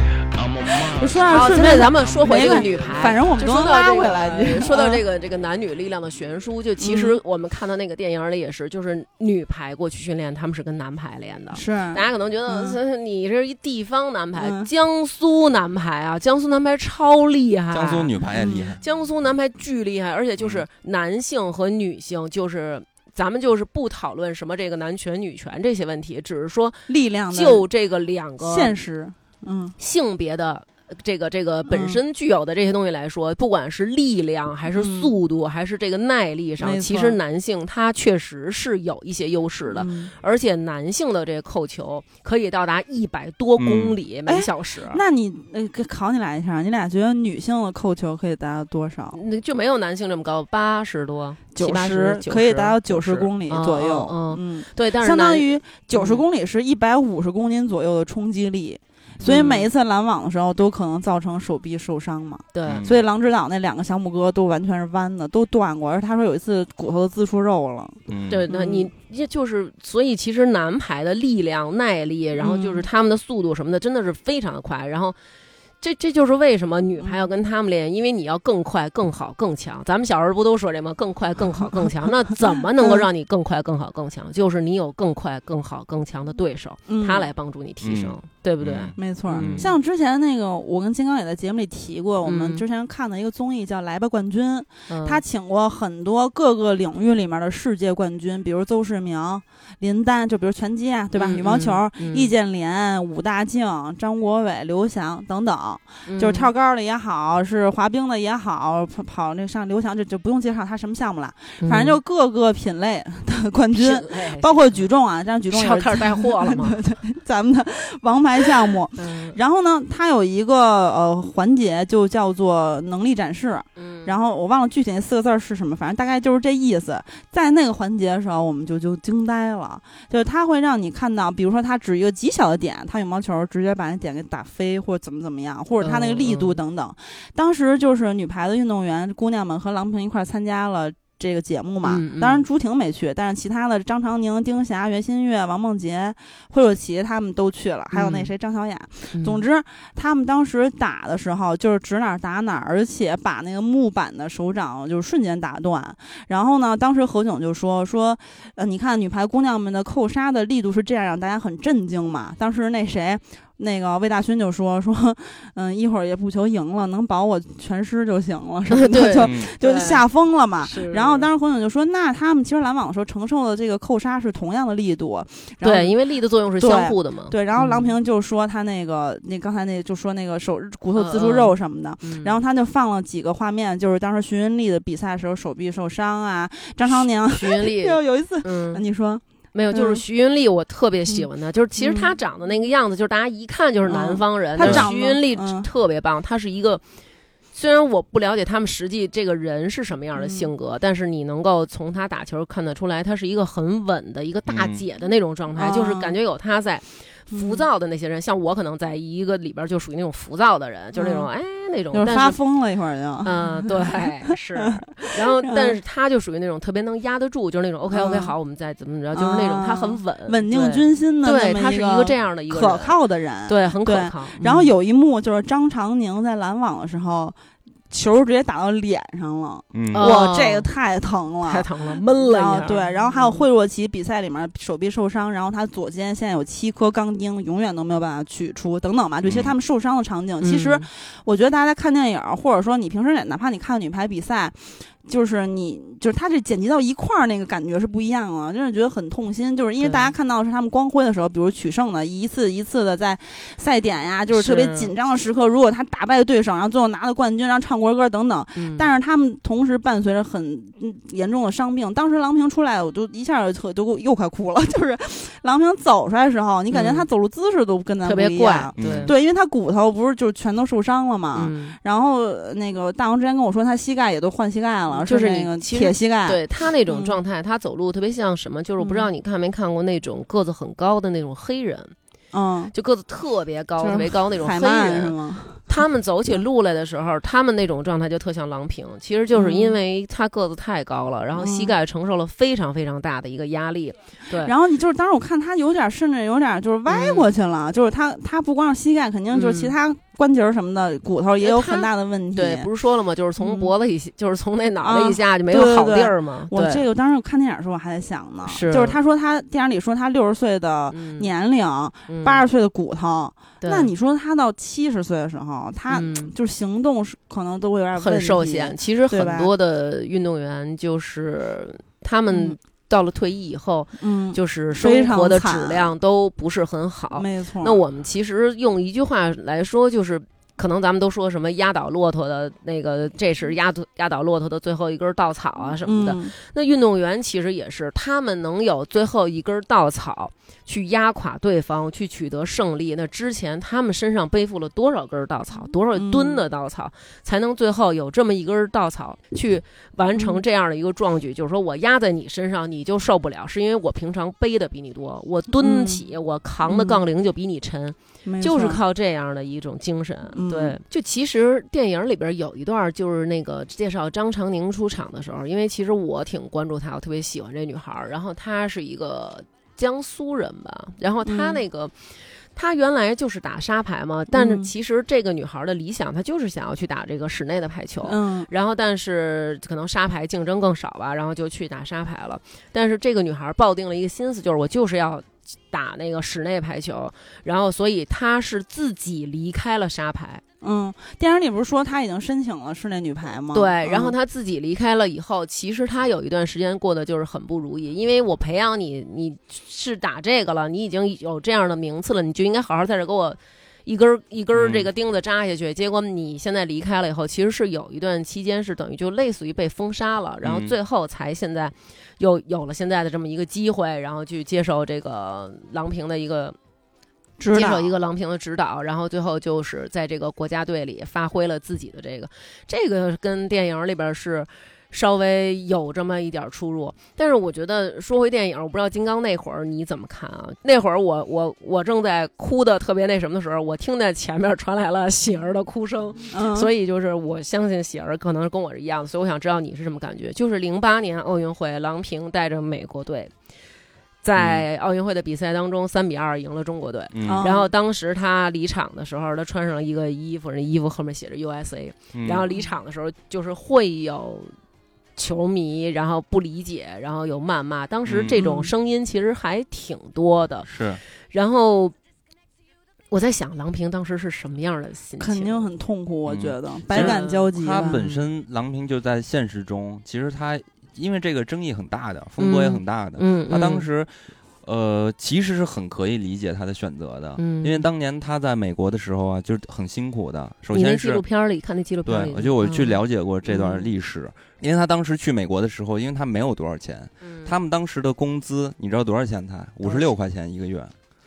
就说到顺便，咱们说回这个女排，反正我们都拉回来。说到这个这个男女力量的悬殊，就其实我们看到那个电影里也是，就是女排过去训练，他们是跟男排练的。是，大家可能觉得你是一地方男排，江苏男排啊，江苏男排超厉害，江苏女排也厉害，江苏男排巨厉害，而且就是男性和女性，就是咱们就是不讨论什么这个男权女权这些问题，只是说力量就这个两个现实，嗯，性别的。这个这个本身具有的这些东西来说，不管是力量还是速度，还是这个耐力上，其实男性他确实是有一些优势的。而且男性的这个扣球可以到达一百多公里每小时。那你呃，考你俩一下，你俩觉得女性的扣球可以达到多少？那就没有男性这么高，八十多。九十可以达到九十公里左右，嗯，对，但是相当于九十公里是一百五十公斤左右的冲击力。所以每一次拦网的时候都可能造成手臂受伤嘛。对，所以狼指导那两个小拇哥都完全是弯的，都断过。而他说有一次骨头滋出肉了。对，那你就是，所以其实男排的力量、耐力，然后就是他们的速度什么的，真的是非常的快。然后。这这就是为什么女排要跟他们练，因为你要更快、更好、更强。咱们小时候不都说这吗？更快、更好、更强。那怎么能够让你更快、更好、更强？就是你有更快、更好、更强的对手，他来帮助你提升。对不对？没错，像之前那个，我跟金刚也在节目里提过，我们之前看的一个综艺叫《来吧冠军》，他请过很多各个领域里面的世界冠军，比如邹市明、林丹，就比如拳击啊，对吧？羽毛球，易建联、武大靖、张国伟、刘翔等等，就是跳高的也好，是滑冰的也好，跑跑那上刘翔就就不用介绍他什么项目了，反正就各个品类的冠军，包括举重啊，这样举重要开始带货了吗？咱们的王牌。项目，然后呢，他有一个呃环节，就叫做能力展示。然后我忘了具体那四个字是什么，反正大概就是这意思。在那个环节的时候，我们就就惊呆了，就是他会让你看到，比如说他指一个极小的点，他羽毛球直接把那点给打飞，或者怎么怎么样，或者他那个力度等等。当时就是女排的运动员姑娘们和郎平一块参加了。这个节目嘛，当然朱婷没去，但是其他的张常宁、丁霞、袁心玥、王梦洁、惠若琪他们都去了，还有那谁张小雅。总之，他们当时打的时候就是指哪打哪，而且把那个木板的手掌就瞬间打断。然后呢，当时何炅就说说，呃，你看女排姑娘们的扣杀的力度是这样，让大家很震惊嘛。当时那谁。那个魏大勋就说说，嗯，一会儿也不求赢了，能保我全尸就行了，什么的，就就吓疯了嘛。然后当时洪总就说，那他们其实拦网的时候承受的这个扣杀是同样的力度，对，因为力的作用是相互的嘛。对，然后郎平就说他那个那刚才那就说那个手骨头自出肉什么的，然后他就放了几个画面，就是当时徐云丽的比赛时候手臂受伤啊，张常宁，徐云丽 就有一次，嗯，你说。没有，就是徐云丽，我特别喜欢她。就是其实她长得那个样子，就是大家一看就是南方人。她徐云丽特别棒，她是一个。虽然我不了解他们实际这个人是什么样的性格，但是你能够从她打球看得出来，她是一个很稳的一个大姐的那种状态，就是感觉有她在。浮躁的那些人，像我可能在一个里边就属于那种浮躁的人，就是那种哎那种，就是发疯了一会儿就，嗯对 是，然后但是他就属于那种特别能压得住，就是那种 OK OK 好，我们再怎么着，就是那种他很稳，稳定军心的，对他是一个这样的一个可靠的人，对很可靠。然后有一幕就是张常宁在拦网的时候。球直接打到脸上了，哇，这个太疼了，太疼了，闷了。对，然后还有惠若琪比赛里面手臂受伤，然后她左肩现在有七颗钢钉，永远都没有办法取出，等等吧。就其实他们受伤的场景，其实我觉得大家在看电影，或者说你平时哪怕你看女排比赛。就是你，就是他这剪辑到一块儿那个感觉是不一样啊，真是觉得很痛心。就是因为大家看到的是他们光辉的时候，比如取胜的一次一次的在赛点呀，就是特别紧张的时刻。如果他打败对手，然后最后拿了冠军，然后唱国歌等等。但是他们同时伴随着很严重的伤病。当时郎平出来，我就一下就都又快哭了。就是郎平走出来的时候，你感觉他走路姿势都跟咱特别怪，对对，因为他骨头不是就全都受伤了嘛。然后那个大王之前跟我说，他膝盖也都换膝盖了。就是那个铁膝盖，对他那种状态，他走路特别像什么？就是我不知道你看没看过那种个子很高的那种黑人，嗯，就个子特别高、特别高那种黑人是吗？他们走起路来的时候，他们那种状态就特像郎平，其实就是因为他个子太高了，然后膝盖承受了非常非常大的一个压力。对，然后你就是当时我看他有点，甚至有点就是歪过去了，就是他他不光是膝盖，肯定就是其他。关节什么的骨头也有很大的问题。对，不是说了吗？就是从脖子以，就是从那脑袋以下就没有好地儿吗？我这个当时我看电影的时候我还在想呢，是，就是他说他电影里说他六十岁的年龄，八十岁的骨头，那你说他到七十岁的时候，他就是行动是可能都会有点很受限。其实很多的运动员就是他们。到了退役以后，嗯，就是生活的质量都不是很好，没错。那我们其实用一句话来说，就是可能咱们都说什么压倒骆驼的那个，这是压压倒骆驼的最后一根稻草啊什么的。那运动员其实也是，他们能有最后一根稻草去压垮对方，去取得胜利。那之前他们身上背负了多少根稻草，多少吨的稻草，才能最后有这么一根稻草去完成这样的一个壮举？就是说我压在你身上，你就受不了，是因为我平常背的比你多，我蹲起，我扛的杠铃就比你沉。就是靠这样的一种精神，对。就其实电影里边有一段，就是那个介绍张常宁出场的时候，因为其实我挺关注她，我特别喜欢这女孩儿。然后她是一个江苏人吧，然后她那个她原来就是打沙排嘛，但是其实这个女孩的理想，她就是想要去打这个室内的排球。嗯。然后但是可能沙排竞争更少吧，然后就去打沙排了。但是这个女孩抱定了一个心思，就是我就是要。打那个室内排球，然后所以他是自己离开了沙排。嗯，电影里不是说他已经申请了室内女排吗？对，然后他自己离开了以后，其实他有一段时间过得就是很不如意，因为我培养你，你是打这个了，你已经有这样的名次了，你就应该好好在这给我一根一根这个钉子扎下去。结果你现在离开了以后，其实是有一段期间是等于就类似于被封杀了，然后最后才现在。又有了现在的这么一个机会，然后去接受这个郎平的一个接受一个郎平的指导，然后最后就是在这个国家队里发挥了自己的这个，这个跟电影里边是。稍微有这么一点出入，但是我觉得说回电影，我不知道金刚那会儿你怎么看啊？那会儿我我我正在哭的特别那什么的时候，我听见前面传来了喜儿的哭声，所以就是我相信喜儿可能跟我是一样的，所以我想知道你是什么感觉？就是零八年奥运会，郎平带着美国队在奥运会的比赛当中三比二赢了中国队，然后当时他离场的时候，他穿上了一个衣服，那衣服后面写着 USA，然后离场的时候就是会有。球迷，然后不理解，然后有谩骂。当时这种声音其实还挺多的。是，然后我在想，郎平当时是什么样的心情？肯定很痛苦，我觉得百感交集。他本身，郎平就在现实中，其实他因为这个争议很大的，风波也很大的。嗯，他当时。呃，其实是很可以理解他的选择的，因为当年他在美国的时候啊，就是很辛苦的。首先是纪录片里看那纪录片，对，就我去了解过这段历史。因为他当时去美国的时候，因为他没有多少钱，他们当时的工资你知道多少钱？他五十六块钱一个月。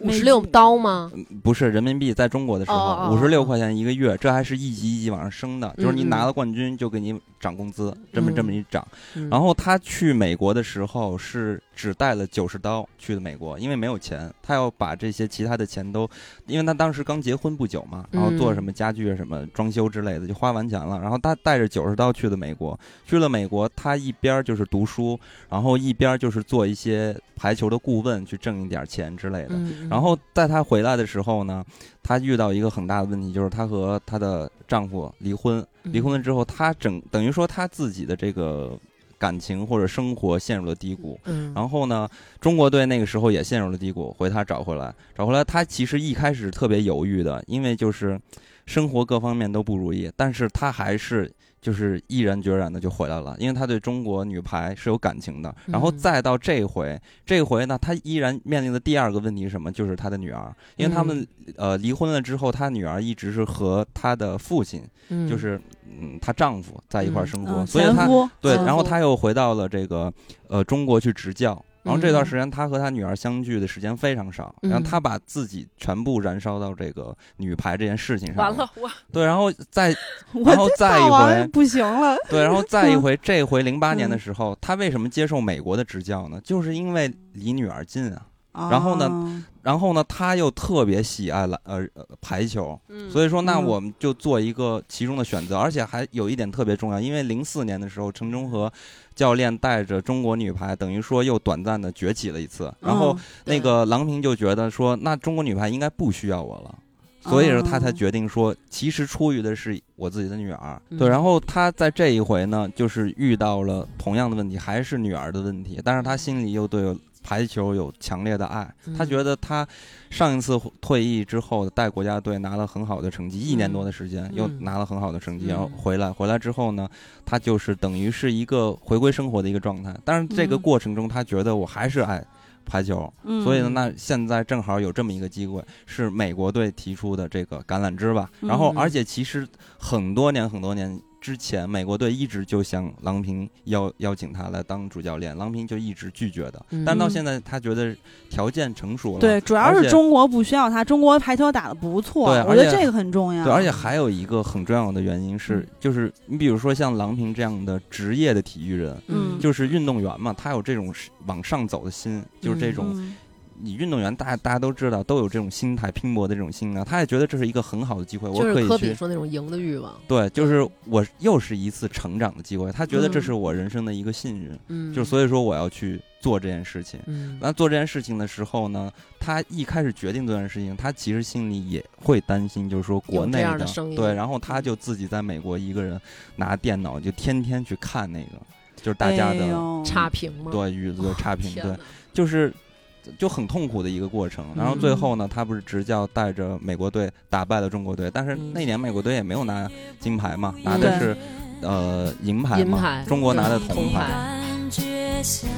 五十六刀吗？不是人民币，在中国的时候，五十六块钱一个月，这还是一级一级往上升的，就是你拿了冠军就给你涨工资，这么这么一涨。然后他去美国的时候是只带了九十刀去的美国，因为没有钱，他要把这些其他的钱都，因为他当时刚结婚不久嘛，然后做什么家具什么装修之类的就花完钱了，然后他带着九十刀去的美国，去了美国，他一边就是读书，然后一边就是做一些排球的顾问，去挣一点钱之类的。然后在她回来的时候呢，她遇到一个很大的问题，就是她和她的丈夫离婚。离婚了之后，她整等于说她自己的这个感情或者生活陷入了低谷。然后呢，中国队那个时候也陷入了低谷，回她找回来，找回来。她其实一开始特别犹豫的，因为就是生活各方面都不如意，但是她还是。就是毅然决然的就回来了，因为他对中国女排是有感情的。然后再到这回，这回呢，他依然面临的第二个问题是什么？就是他的女儿，因为他们呃离婚了之后，他女儿一直是和他的父亲，就是嗯她丈夫在一块儿生活，所以她对，然后他又回到了这个呃中国去执教。然后这段时间，他和他女儿相聚的时间非常少。然后他把自己全部燃烧到这个女排这件事情上。完了，我对，然后再 然后再一回不行了。对，然后再一 回，这回零八年的时候，他为什么接受美国的执教呢？就是因为离女儿近啊。然后呢，然后呢，他又特别喜爱篮呃排球，所以说那我们就做一个其中的选择，而且还有一点特别重要，因为零四年的时候，陈忠和教练带着中国女排，等于说又短暂的崛起了一次，然后那个郎平就觉得说，那中国女排应该不需要我了，所以说他才决定说，其实出于的是我自己的女儿，对，然后他在这一回呢，就是遇到了同样的问题，还是女儿的问题，但是他心里又对。排球有强烈的爱，他觉得他上一次退役之后带国家队拿了很好的成绩，一年多的时间又拿了很好的成绩，然后回来回来之后呢，他就是等于是一个回归生活的一个状态。但是这个过程中，他觉得我还是爱排球，所以呢，那现在正好有这么一个机会，是美国队提出的这个橄榄枝吧。然后，而且其实很多年很多年。之前美国队一直就向郎平邀邀请他来当主教练，郎平就一直拒绝的。但到现在他觉得条件成熟了。对，主要是中国不需要他，中国排球打的不错。对，我觉得这个很重要。对，而且还有一个很重要的原因是，就是你比如说像郎平这样的职业的体育人，嗯，就是运动员嘛，他有这种往上走的心，就是这种。你运动员，大家大家都知道，都有这种心态，拼搏的这种心啊。他也觉得这是一个很好的机会，我可以去。科比说那种赢的欲望。对，就是我又是一次成长的机会。他觉得这是我人生的一个幸运，嗯，就所以说我要去做这件事情。嗯，那做这件事情的时候呢，他一开始决定这件事情，他其实心里也会担心，就是说国内的对，然后他就自己在美国一个人拿电脑，就天天去看那个，就是大家的差评吗？对，语子差评，对，就是。就很痛苦的一个过程，然后最后呢，他不是执教带着美国队打败了中国队，但是那年美国队也没有拿金牌嘛，拿的是呃银牌嘛，中国拿的铜牌。像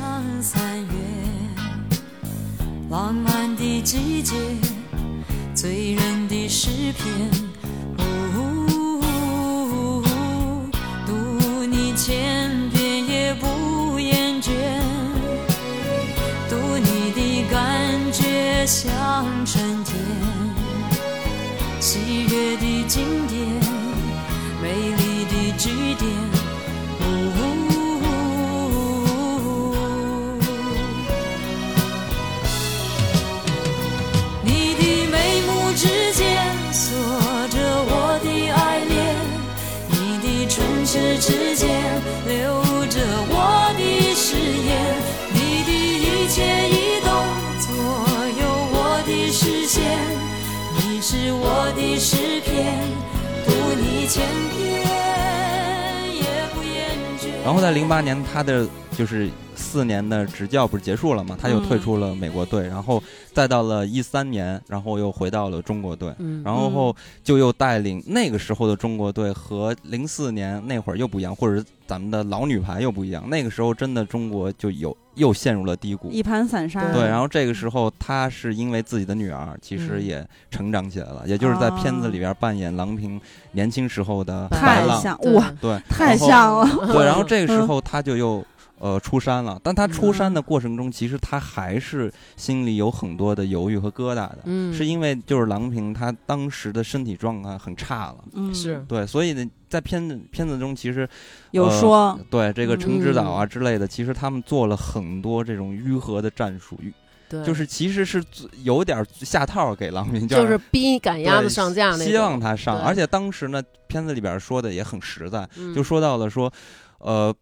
像春天，喜悦的经典，美丽的句点。是我的诗篇，读你千遍也不厌倦。然后在零八年，他的就是四年的执教不是结束了嘛，他又退出了美国队，然后。再到了一三年，然后又回到了中国队，然后就又带领那个时候的中国队和零四年那会儿又不一样，或者咱们的老女排又不一样。那个时候真的中国就有又陷入了低谷，一盘散沙。对，然后这个时候他是因为自己的女儿其实也成长起来了，也就是在片子里边扮演郎平年轻时候的太像，哇，对，太像了。对，然后这个时候他就又。呃，出山了，但他出山的过程中，其实他还是心里有很多的犹豫和疙瘩的，嗯，是因为就是郎平他当时的身体状况很差了，嗯，是。对，所以呢，在片子片子中其实有说，对这个程指导啊之类的，其实他们做了很多这种愈合的战术，对，就是其实是有点下套给郎平，就是逼赶鸭子上架那，希望他上，而且当时呢，片子里边说的也很实在，就说到了说，呃。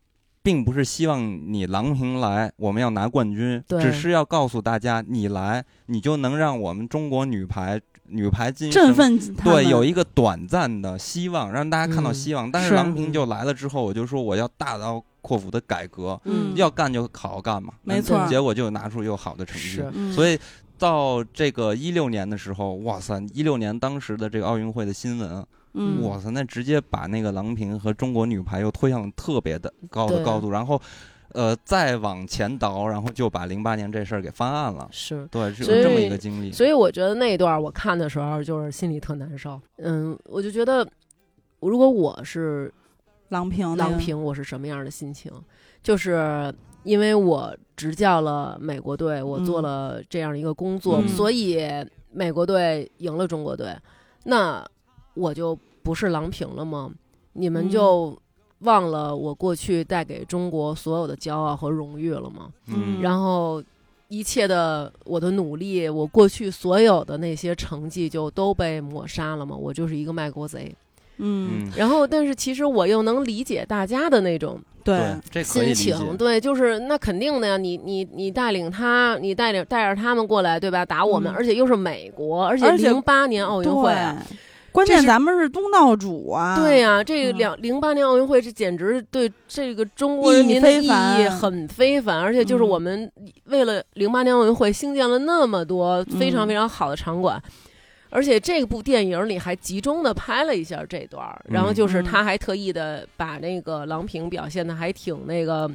并不是希望你郎平来，我们要拿冠军，只是要告诉大家，你来，你就能让我们中国女排女排金振奋，对，有一个短暂的希望，让大家看到希望。但是郎平就来了之后，我就说我要大刀阔斧的改革，要干就好好干嘛，没错。结果就拿出又好的成绩，所以到这个一六年的时候，哇塞，一六年当时的这个奥运会的新闻。哇塞！那直接把那个郎平和中国女排又推向特别的高的高度，然后，呃，再往前倒，然后就把零八年这事儿给翻案了。是对，是有这么一个经历。所以我觉得那一段我看的时候，就是心里特难受。嗯，我就觉得，如果我是郎平，郎平，我是什么样的心情？就是因为我执教了美国队，我做了这样一个工作，所以美国队赢了中国队，那。我就不是郎平了吗？你们就忘了我过去带给中国所有的骄傲和荣誉了吗？嗯，然后一切的我的努力，我过去所有的那些成绩就都被抹杀了吗？我就是一个卖国贼。嗯，然后但是其实我又能理解大家的那种对心情，对，就是那肯定的呀。你你你带领他，你带领带着他们过来，对吧？打我们，而且又是美国，而且零八年奥运会。关键咱们是东道主啊！对呀，这个两零八年奥运会，这简直对这个中国人民的意义很非凡，而且就是我们为了零八年奥运会兴建了那么多非常非常好的场馆，而且这部电影里还集中的拍了一下这段，然后就是他还特意的把那个郎平表现的还挺那个。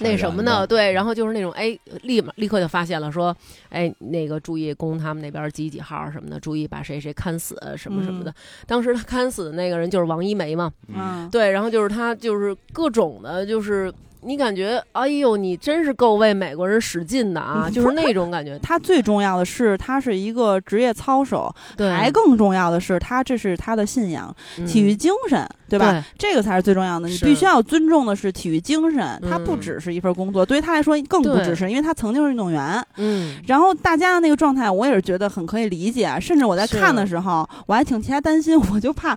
那什么呢？对，然后就是那种哎，立马立刻就发现了，说哎，那个注意攻他们那边几几号什么的，注意把谁谁看死什么什么的。当时他看死的那个人就是王一梅嘛，嗯，对，然后就是他就是各种的，就是。你感觉，哎呦，你真是够为美国人使劲的啊！就是那种感觉。他最重要的是，他是一个职业操守，还更重要的是，他这是他的信仰，体育精神。对吧？这个才是最重要的。你必须要尊重的是体育精神，它不只是一份工作，对于他来说更不只是，因为他曾经是运动员。嗯。然后大家的那个状态，我也是觉得很可以理解。甚至我在看的时候，我还挺替他担心，我就怕，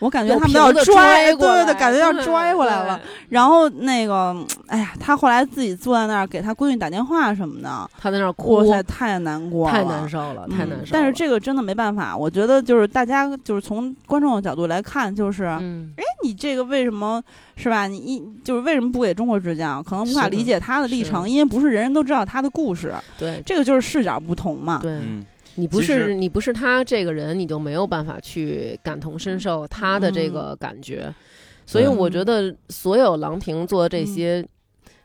我感觉他们要拽，对对对，感觉要 拽过来了。然后那个，哎呀，他后来自己坐在那儿给他闺女打电话什么的，他在那儿哭，哇塞，太难过了，太难受了，太难受。但是这个真的没办法，我觉得就是大家就是从观众的角度来看，就是，哎，你这个。为什么是吧？你一就是为什么不给中国支教？可能无法理解他的历程，因为不是人人都知道他的故事。对，这个就是视角不同嘛。对，你不是你不是他这个人，你就没有办法去感同身受他的这个感觉。所以我觉得所有郎平做的这些，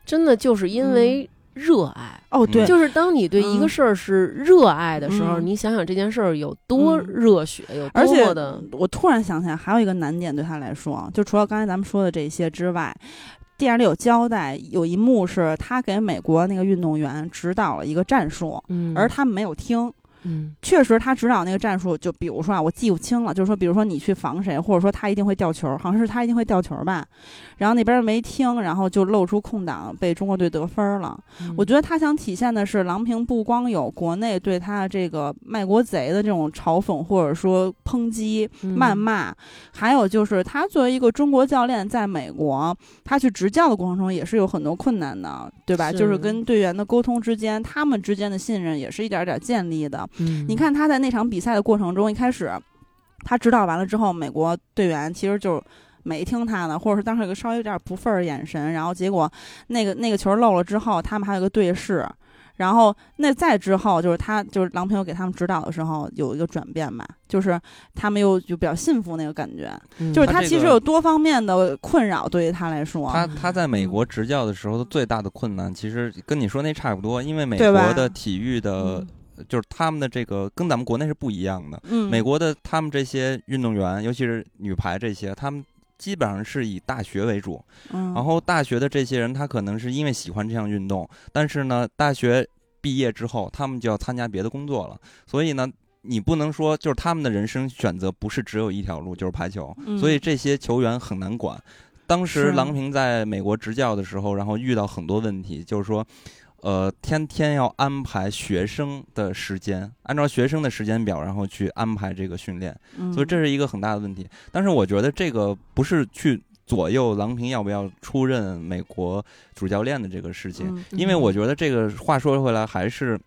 真的就是因为。热爱哦，对，就是当你对一个事儿是热爱的时候，你想想这件事儿有多热血，有多么的。我突然想起来，还有一个难点对他来说，就除了刚才咱们说的这些之外，电影里有交代，有一幕是他给美国那个运动员指导了一个战术，而他们没有听。嗯，确实，他指导那个战术，就比如说啊，我记不清了，就是说，比如说你去防谁，或者说他一定会掉球，好像是他一定会掉球吧，然后那边没听，然后就露出空档，被中国队得分了。我觉得他想体现的是，郎平不光有国内对他这个卖国贼的这种嘲讽或者说抨击、谩骂，还有就是他作为一个中国教练，在美国他去执教的过程中也是有很多困难的，对吧？就是跟队员的沟通之间，他们之间的信任也是一点点建立的。你看他在那场比赛的过程中，一开始他指导完了之后，美国队员其实就没听他的，或者是当时有个稍微有点不忿儿眼神，然后结果那个那个球漏了之后，他们还有个对视，然后那再之后就是他就是郎平友给他们指导的时候有一个转变吧，就是他们又就比较信服那个感觉，就是他其实有多方面的困扰对于他来说，他他在美国执教的时候最大的困难其实跟你说那差不多，因为美国的体育的。就是他们的这个跟咱们国内是不一样的。嗯，美国的他们这些运动员，尤其是女排这些，他们基本上是以大学为主。嗯，然后大学的这些人，他可能是因为喜欢这项运动，但是呢，大学毕业之后，他们就要参加别的工作了。所以呢，你不能说就是他们的人生选择不是只有一条路，就是排球。所以这些球员很难管。当时郎平在美国执教的时候，然后遇到很多问题，就是说。呃，天天要安排学生的时间，按照学生的时间表，然后去安排这个训练，所以这是一个很大的问题。但是我觉得这个不是去左右郎平要不要出任美国主教练的这个事情，因为我觉得这个话说回来，还是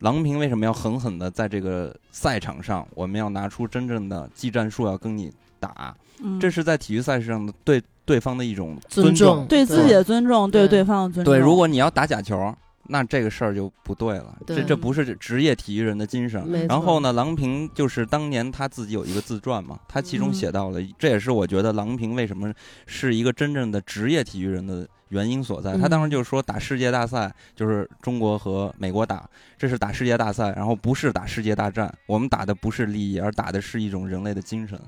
郎平为什么要狠狠的在这个赛场上，我们要拿出真正的技战术要跟你打，这是在体育赛事上的对对方的一种尊重，对自己的尊重，对对方的尊重。对，如果你要打假球。那这个事儿就不对了，这这不是职业体育人的精神。然后呢，郎平就是当年他自己有一个自传嘛，他其中写到了，这也是我觉得郎平为什么是一个真正的职业体育人的原因所在。他当时就说，打世界大赛就是中国和美国打，这是打世界大赛，然后不是打世界大战。我们打的不是利益，而打的是一种人类的精神，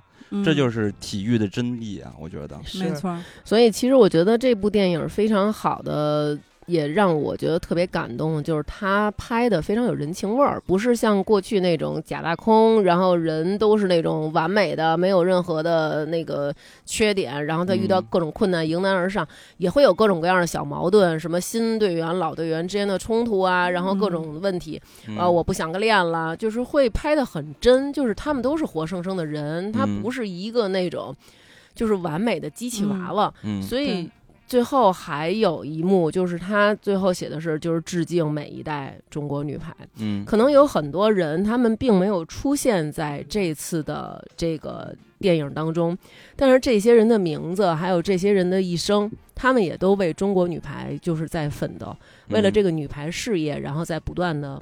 这就是体育的真谛啊！我觉得没错。所以其实我觉得这部电影非常好的。也让我觉得特别感动，就是他拍的非常有人情味儿，不是像过去那种假大空，然后人都是那种完美的，没有任何的那个缺点，然后他遇到各种困难迎难而上，也会有各种各样的小矛盾，什么新队员、老队员之间的冲突啊，然后各种问题，啊，我不想个练了，就是会拍的很真，就是他们都是活生生的人，他不是一个那种就是完美的机器娃娃，所以。最后还有一幕，就是他最后写的是，就是致敬每一代中国女排。嗯，可能有很多人，他们并没有出现在这次的这个电影当中，但是这些人的名字，还有这些人的一生，他们也都为中国女排就是在奋斗，为了这个女排事业，然后在不断的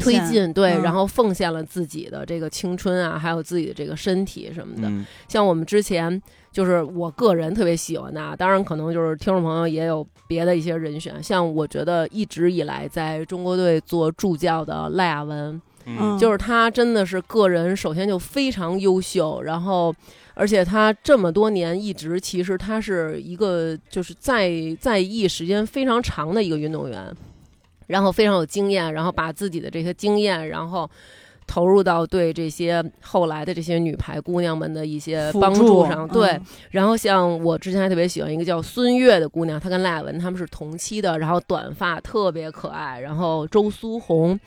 推进，对，然后奉献了自己的这个青春啊，还有自己的这个身体什么的。像我们之前就是我个人特别喜欢的，当然可能就是听众朋友也有别的一些人选。像我觉得一直以来在中国队做助教的赖亚文，就是他真的是个人首先就非常优秀，然后而且他这么多年一直其实他是一个就是在在役时间非常长的一个运动员。然后非常有经验，然后把自己的这些经验，然后投入到对这些后来的这些女排姑娘们的一些帮助上。对，然后像我之前还特别喜欢一个叫孙悦的姑娘，她跟赖文他们是同期的，然后短发特别可爱。然后周苏红，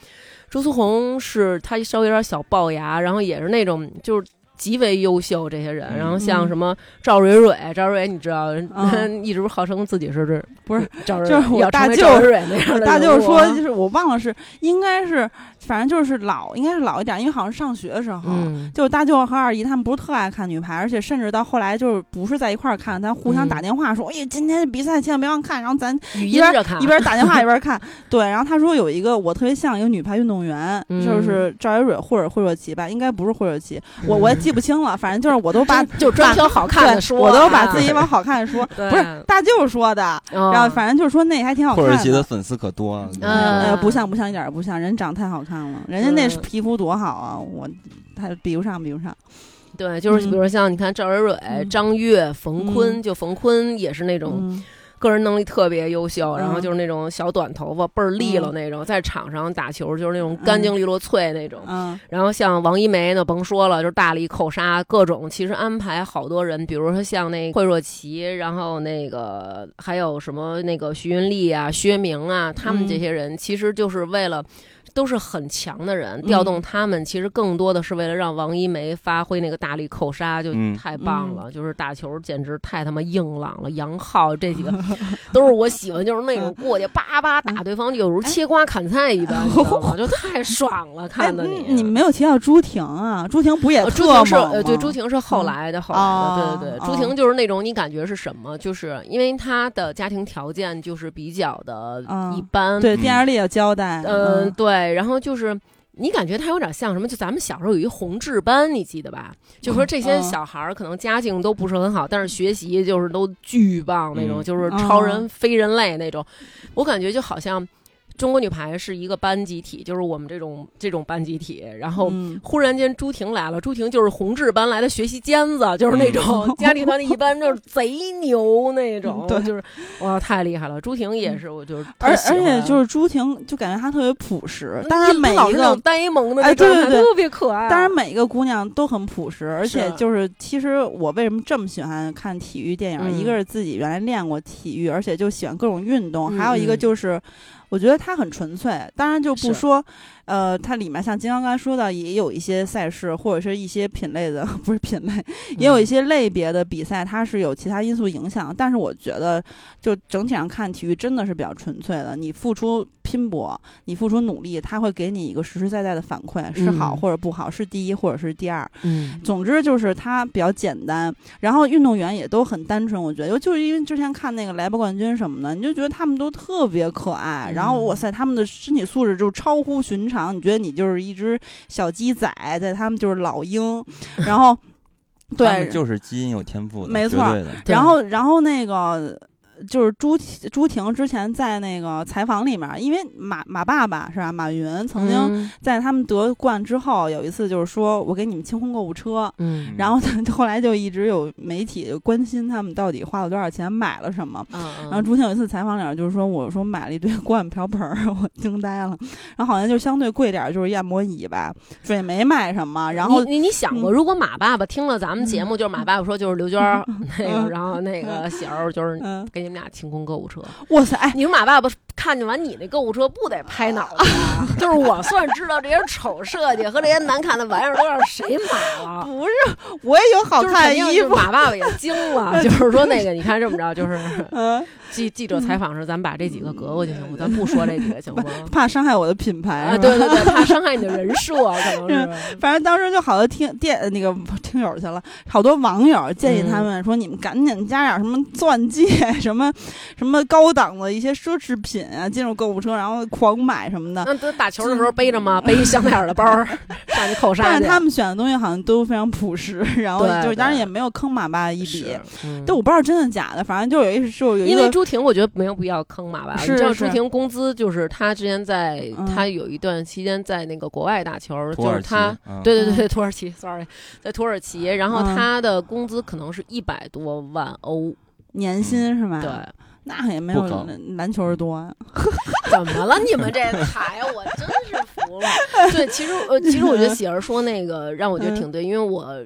周苏红是她稍微有点小龅牙，然后也是那种就是。极为优秀这些人，然后像什么赵蕊蕊，赵蕊蕊你知道，一直号称自己是这不是赵蕊，就是我大舅那样的。大舅说，就是我忘了是应该是。反正就是老，应该是老一点，因为好像上学的时候，就是大舅和二姨他们不是特爱看女排，而且甚至到后来就是不是在一块儿看，咱互相打电话说，哎呀，今天比赛千万别忘看，然后咱一边一边打电话 一边看。对，然后他说有一个我特别像一个女排运动员，就是赵蕊蕊或者惠若琪吧，应该不是惠若琪，我我也记不清了，反正就是我都把 就专挑好看的说，我都把自己往好看的说，不是大舅说的，然后反正就是说那还挺好看。惠若琪的粉丝可多了，呃，不像不像一点也不像，人长太好看了，人家那。皮肤多好啊！我他比不上，比不上。对，就是比如说像你看赵蕊蕊、张悦、冯坤，就冯坤也是那种个人能力特别优秀，然后就是那种小短头发倍儿利落那种，在场上打球就是那种干净利落脆那种。然后像王一梅呢，甭说了，就是大力扣杀，各种其实安排好多人，比如说像那惠若琪，然后那个还有什么那个徐云丽啊、薛明啊，他们这些人其实就是为了。都是很强的人，调动他们其实更多的是为了让王一梅发挥那个大力扣杀，就太棒了。就是打球简直太他妈硬朗了。杨浩这几个 都是我喜欢，就是那种过去叭叭打对方，有如切瓜砍菜一般，就太爽了。看的你，你们没有提到朱婷啊？朱婷不也朱婷是呃，对，朱婷是后来的，后来的，对对对。朱婷就是那种你感觉是什么？就是因为她的家庭条件就是比较的一般。对，电视里有交代。嗯，对。然后就是你感觉他有点像什么？就咱们小时候有一红志班，你记得吧？就说这些小孩儿可能家境都不是很好，但是学习就是都巨棒那种，就是超人、非人类那种。我感觉就好像。中国女排是一个班集体，就是我们这种这种班集体。然后忽然间朱婷来了，朱婷就是宏志班来的学习尖子，就是那种 家里头的一般就是贼牛那种，对，就是哇太厉害了。朱婷也是，我就是而而且就是朱婷就感觉她特别朴实，当然每一个呆萌的哎对对对特别可爱。当然每一个姑娘都很朴实，而且就是其实我为什么这么喜欢看体育电影？一个是自己原来练过体育，而且就喜欢各种运动，还有一个就是。我觉得他很纯粹，当然就不说。呃，它里面像金刚刚才说的，也有一些赛事或者是一些品类的，不是品类，也有一些类别的比赛，它是有其他因素影响。但是我觉得，就整体上看，体育真的是比较纯粹的。你付出拼搏，你付出努力，它会给你一个实实在在的反馈，是好或者不好，是第一或者是第二。嗯，总之就是它比较简单，然后运动员也都很单纯。我觉得，就是因为之前看那个莱博冠军什么的，你就觉得他们都特别可爱。然后哇塞，他们的身体素质就超乎寻常。你觉得你就是一只小鸡仔，在他们就是老鹰，然后对，就是基因有天赋的，没错。然后，然后那个。就是朱朱婷之前在那个采访里面，因为马马爸爸是吧？马云曾经在他们得冠之后有一次就是说我给你们清空购物车，嗯，然后后来就一直有媒体关心他们到底花了多少钱买了什么，嗯，然后朱婷有一次采访里面就是说我说买了一堆 锅碗瓢盆，我惊呆了，然后好像就相对贵点就是按摩椅吧，说也没买什么，然后你你想过如果马爸爸听了咱们节目，就是马爸爸说就是刘娟那个，然后那个喜儿就是给你。你们俩清空购物车，哇塞！你们马爸爸看见完你那购物车，不得拍脑袋？就是我算知道这些丑设计和这些难看的玩意儿都让谁买了。不是，我也有好看的衣服。马爸爸也惊了，就是说那个，你看这么着，就是记记者采访时，咱把这几个隔过去行吗？咱不说这几个行吗？怕伤害我的品牌啊！对对对，怕伤害你的人设，可能是。反正当时就好多听电那个听友去了，好多网友建议他们说：“你们赶紧加点什么钻戒，什么什么高档的一些奢侈品啊，进入购物车，然后狂买什么的。”那都打球的时候背着吗？背一香奈儿的包 上去扣杀但是他们选的东西好像都非常朴实，然后就当然也没有坑马爸一笔。但我不知道真的假的，反正就有一就有一个。朱婷，我觉得没有必要坑马吧。是你知道朱婷工资就是她之前在她有一段期间在那个国外打球，就是她对对对土耳其，sorry，在土耳其，然后她的工资可能是一百多万欧年薪是吧？对，那也没有篮球多呀。怎么了？你们这台我真是服了。对，其实呃，其实我觉得喜儿说那个让我觉得挺对，因为我。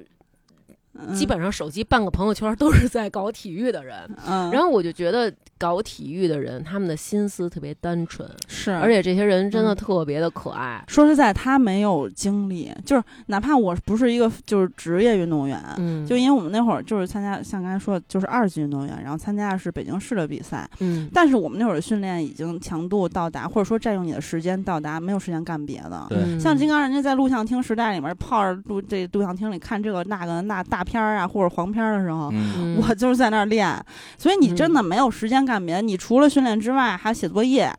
基本上手机半个朋友圈都是在搞体育的人，嗯然后我就觉得搞体育的人，他们的心思特别单纯，是，而且这些人真的特别的可爱。说实在，他没有精力，就是哪怕我不是一个就是职业运动员，嗯，就因为我们那会儿就是参加像刚才说的，就是二级运动员，然后参加的是北京市的比赛，嗯，但是我们那会儿的训练已经强度到达，或者说占用你的时间到达，没有时间干别的。对，像金刚人家在录像厅时代里面泡着录这录像厅里看这个那个那大。片儿啊，或者黄片儿的时候，我就是在那儿练，所以你真的没有时间干别的。你除了训练之外，还写作业，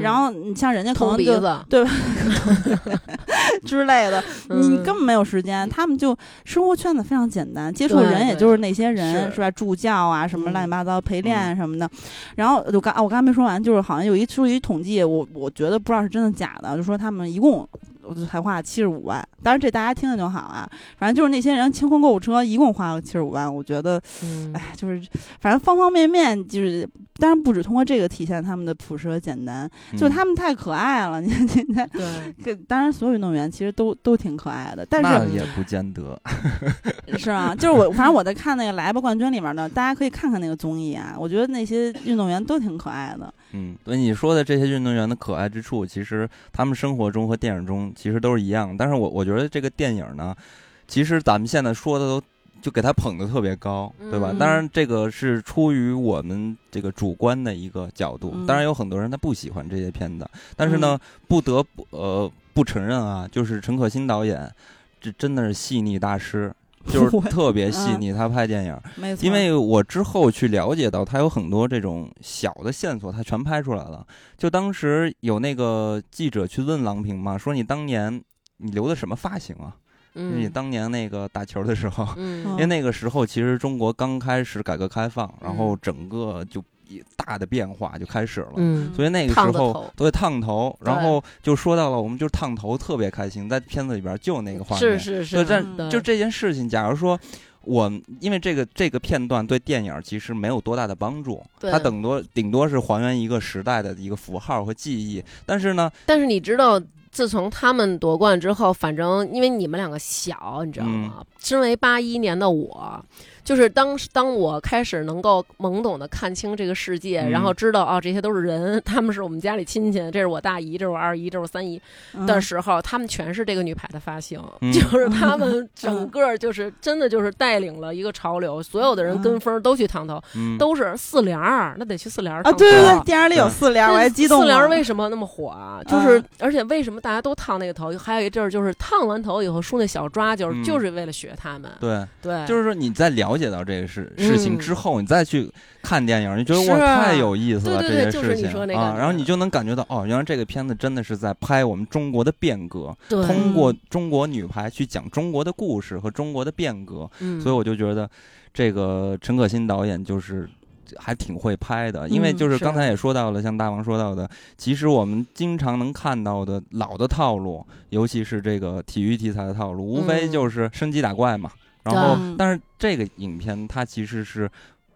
然后你像人家可能就对吧 之类的，你根本没有时间。他们就生活圈子非常简单，接触人也就是那些人，是吧？助教啊，什么乱七八糟陪练什么的。然后我刚我刚才没说完，就是好像有一出一统计，我我觉得不知道是真的假的，就说他们一共。我才花了七十五万，当然这大家听听就好啊。反正就是那些人清空购物车，一共花了七十五万。我觉得，哎，就是反正方方面面，就是当然不止通过这个体现他们的朴实和简单，就他们太可爱了。你看现在，对，当然所有运动员其实都都挺可爱的，但是也不见得，是啊。就是我反正我在看那个来吧冠军里面的，大家可以看看那个综艺啊。我觉得那些运动员都挺可爱的。嗯，对你说的这些运动员的可爱之处，其实他们生活中和电影中。其实都是一样，但是我我觉得这个电影呢，其实咱们现在说的都就给他捧的特别高，对吧？当然这个是出于我们这个主观的一个角度，当然有很多人他不喜欢这些片子，但是呢，不得不呃不承认啊，就是陈可辛导演，这真的是细腻大师。就是特别细腻，他拍电影，因为我之后去了解到，他有很多这种小的线索，他全拍出来了。就当时有那个记者去问郎平嘛，说你当年你留的什么发型啊？嗯，你当年那个打球的时候，因为那个时候其实中国刚开始改革开放，然后整个就。大的变化就开始了，嗯，所以那个时候对烫头，然后就说到了，我们就是烫头特别开心，在片子里边就那个画面，是是是，但就这件事情，假如说我因为这个这个片段对电影其实没有多大的帮助，它顶多顶多是还原一个时代的一个符号和记忆，但是呢，但是你知道，自从他们夺冠之后，反正因为你们两个小，你知道吗？身为八一年的我。就是当当我开始能够懵懂的看清这个世界，然后知道哦这些都是人，他们是我们家里亲戚，这是我大姨，这是我二姨，这是我三姨的时候，他们全是这个女排的发型，就是他们整个就是真的就是带领了一个潮流，所有的人跟风都去烫头，都是四联儿，那得去四联儿啊！对对对，电影里有四联儿，我还激动。四联儿为什么那么火啊？就是而且为什么大家都烫那个头？还有一阵儿就是烫完头以后梳那小抓，就是就是为了学他们。对。对，就是说你在了解到这个事事情之后，你再去看电影，你觉得哇太有意思了这些事情。啊，然后你就能感觉到哦，原来这个片子真的是在拍我们中国的变革，通过中国女排去讲中国的故事和中国的变革，所以我就觉得这个陈可辛导演就是还挺会拍的，因为就是刚才也说到了，像大王说到的，其实我们经常能看到的老的套路，尤其是这个体育题材的套路，无非就是升级打怪嘛。然后，但是这个影片它其实是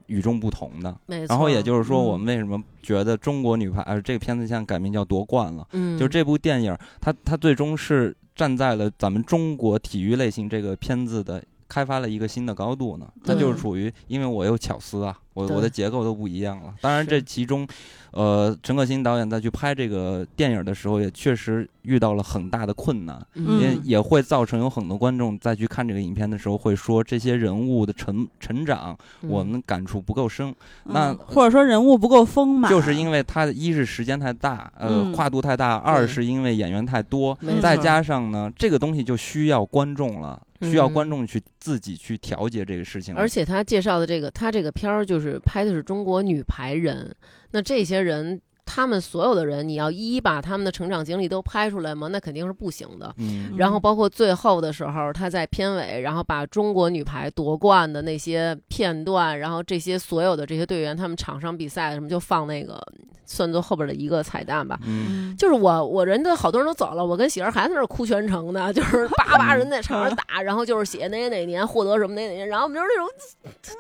与众不同的。然后也就是说，我们为什么觉得中国女排，呃，这个片子现在改名叫夺冠了？嗯，就这部电影，它它最终是站在了咱们中国体育类型这个片子的开发了一个新的高度呢？它就是属于，因为我有巧思啊，我我的结构都不一样了。当然，这其中。呃，陈可辛导演在去拍这个电影的时候，也确实遇到了很大的困难，也也会造成有很多观众在去看这个影片的时候，会说这些人物的成成长，我们感触不够深。那或者说人物不够丰满，就是因为它一是时间太大，呃，跨度太大；二是因为演员太多，再加上呢，这个东西就需要观众了。需要观众去自己去调节这个事情，而且他介绍的这个，他这个片儿就是拍的是中国女排人，那这些人。他们所有的人，你要一一把他们的成长经历都拍出来吗？那肯定是不行的。嗯，然后包括最后的时候，他在片尾，然后把中国女排夺冠的那些片段，然后这些所有的这些队员他们场上比赛什么，就放那个，算作后边的一个彩蛋吧。嗯，就是我我人都好多人都走了，我跟喜儿还在那哭全程呢，就是叭叭人在场上打，然后就是写哪哪年获得什么哪哪年，然后我们就是那种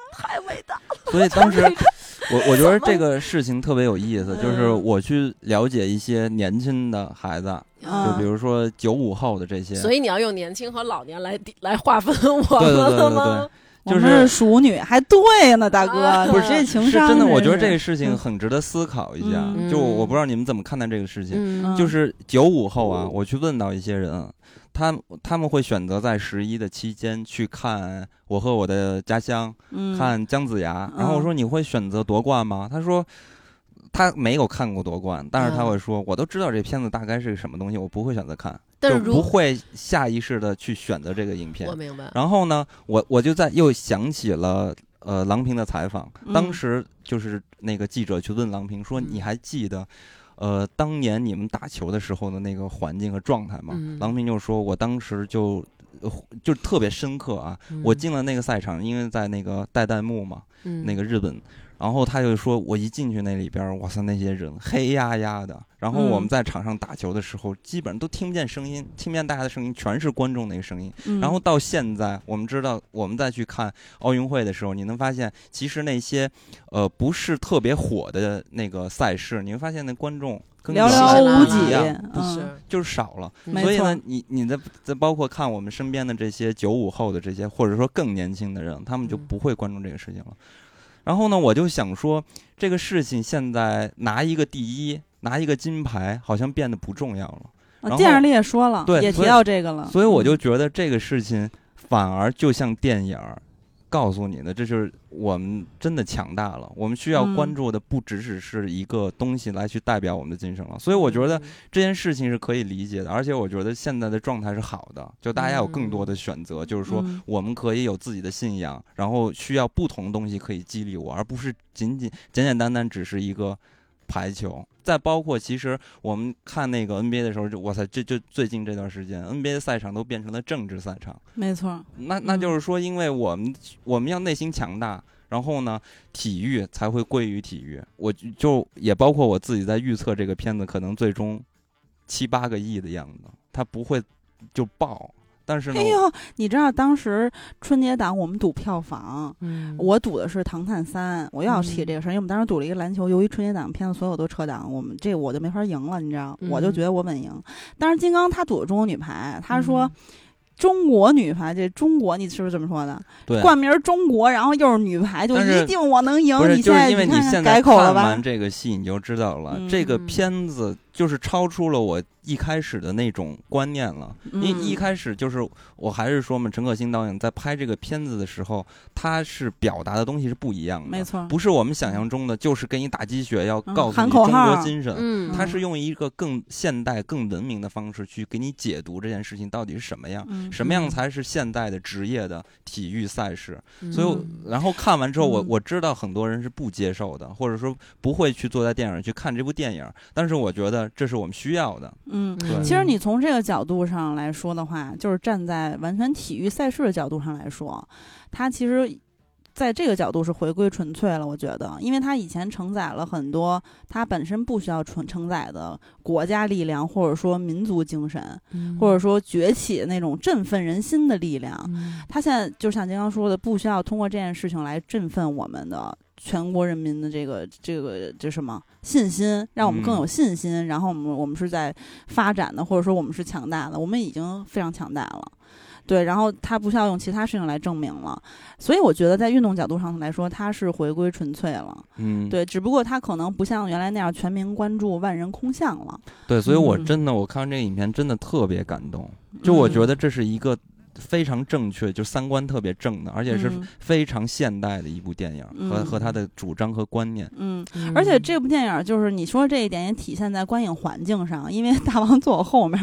太伟大了。所以当时。我我觉得这个事情特别有意思，就是我去了解一些年轻的孩子，就比如说九五后的这些。所以你要用年轻和老年来来划分我们了吗？就是熟女还对呢，大哥，不是这情商。真的，我觉得这个事情很值得思考一下。就我不知道你们怎么看待这个事情。就是九五后啊，我去问到一些人。他他们会选择在十一的期间去看《我和我的家乡》，看姜子牙。然后我说：“你会选择夺冠吗？”他说：“他没有看过夺冠，但是他会说，我都知道这片子大概是个什么东西，我不会选择看，就不会下意识的去选择这个影片。”我明白。然后呢，我我就在又想起了呃郎平的采访，当时就是那个记者去问郎平说：“你还记得？”呃，当年你们打球的时候的那个环境和状态嘛，郎平就说，我当时就就特别深刻啊。我进了那个赛场，因为在那个带弹幕嘛，那个日本。然后他就说，我一进去那里边，哇塞，那些人黑压压的。然后我们在场上打球的时候，基本上都听不见声音，听不见大家的声音，全是观众那个声音。然后到现在，我们知道，我们再去看奥运会的时候，你能发现，其实那些呃不是特别火的那个赛事，你会发现那观众寥寥无几，是就是少了。所以呢，你你的在包括看我们身边的这些九五后的这些，或者说更年轻的人，他们就不会关注这个事情了。然后呢，我就想说，这个事情现在拿一个第一，拿一个金牌，好像变得不重要了。电影里也说了，对，也提到这个了。所以我就觉得这个事情反而就像电影。告诉你的，这就是我们真的强大了。我们需要关注的不只只是一个东西来去代表我们的精神了。所以我觉得这件事情是可以理解的，而且我觉得现在的状态是好的，就大家有更多的选择，就是说我们可以有自己的信仰，然后需要不同东西可以激励我，而不是仅仅简简单单只是一个。排球，再包括其实我们看那个 NBA 的时候，就哇塞，这就最近这段时间，NBA 的赛场都变成了政治赛场。没错，那那就是说，因为我们我们要内心强大，然后呢，体育才会归于体育。我就也包括我自己在预测这个片子可能最终七八个亿的样子，它不会就爆。但是，哎呦，你知道当时春节档我们赌票房，我赌的是《唐探三》，我又要提这个事儿，因为我们当时赌了一个篮球，由于春节档片子所有都撤档，我们这我就没法赢了，你知道，我就觉得我稳赢。但是金刚他赌的中国女排，他说。中国女排，这中国你是不是这么说的？对，冠名中国，然后又是女排，就一定我能赢。你现在因为你现在看完这个戏，你就知道了，这个片子就是超出了我一开始的那种观念了。因为一开始就是我还是说嘛，陈可辛导演在拍这个片子的时候，他是表达的东西是不一样的，没错，不是我们想象中的，就是给你打鸡血，要告诉你中国精神。嗯，他是用一个更现代、更文明的方式去给你解读这件事情到底是什么样，什么样才是。现代的职业的体育赛事，所以然后看完之后，我我知道很多人是不接受的，或者说不会去坐在电影去看这部电影。但是我觉得这是我们需要的。嗯，其实你从这个角度上来说的话，就是站在完全体育赛事的角度上来说，它其实。在这个角度是回归纯粹了，我觉得，因为它以前承载了很多它本身不需要承承载的国家力量，或者说民族精神，或者说崛起那种振奋人心的力量。它现在就像金刚说的，不需要通过这件事情来振奋我们的。全国人民的这个这个这什么信心，让我们更有信心。然后我们我们是在发展的，或者说我们是强大的，我们已经非常强大了。对，然后他不需要用其他事情来证明了，所以我觉得在运动角度上来说，他是回归纯粹了。嗯，对，只不过他可能不像原来那样全民关注、万人空巷了。对，所以我真的我看完这个影片真的特别感动，就我觉得这是一个。非常正确，就三观特别正的，而且是非常现代的一部电影，和和他的主张和观念。嗯，而且这部电影就是你说这一点也体现在观影环境上，因为大王坐我后面，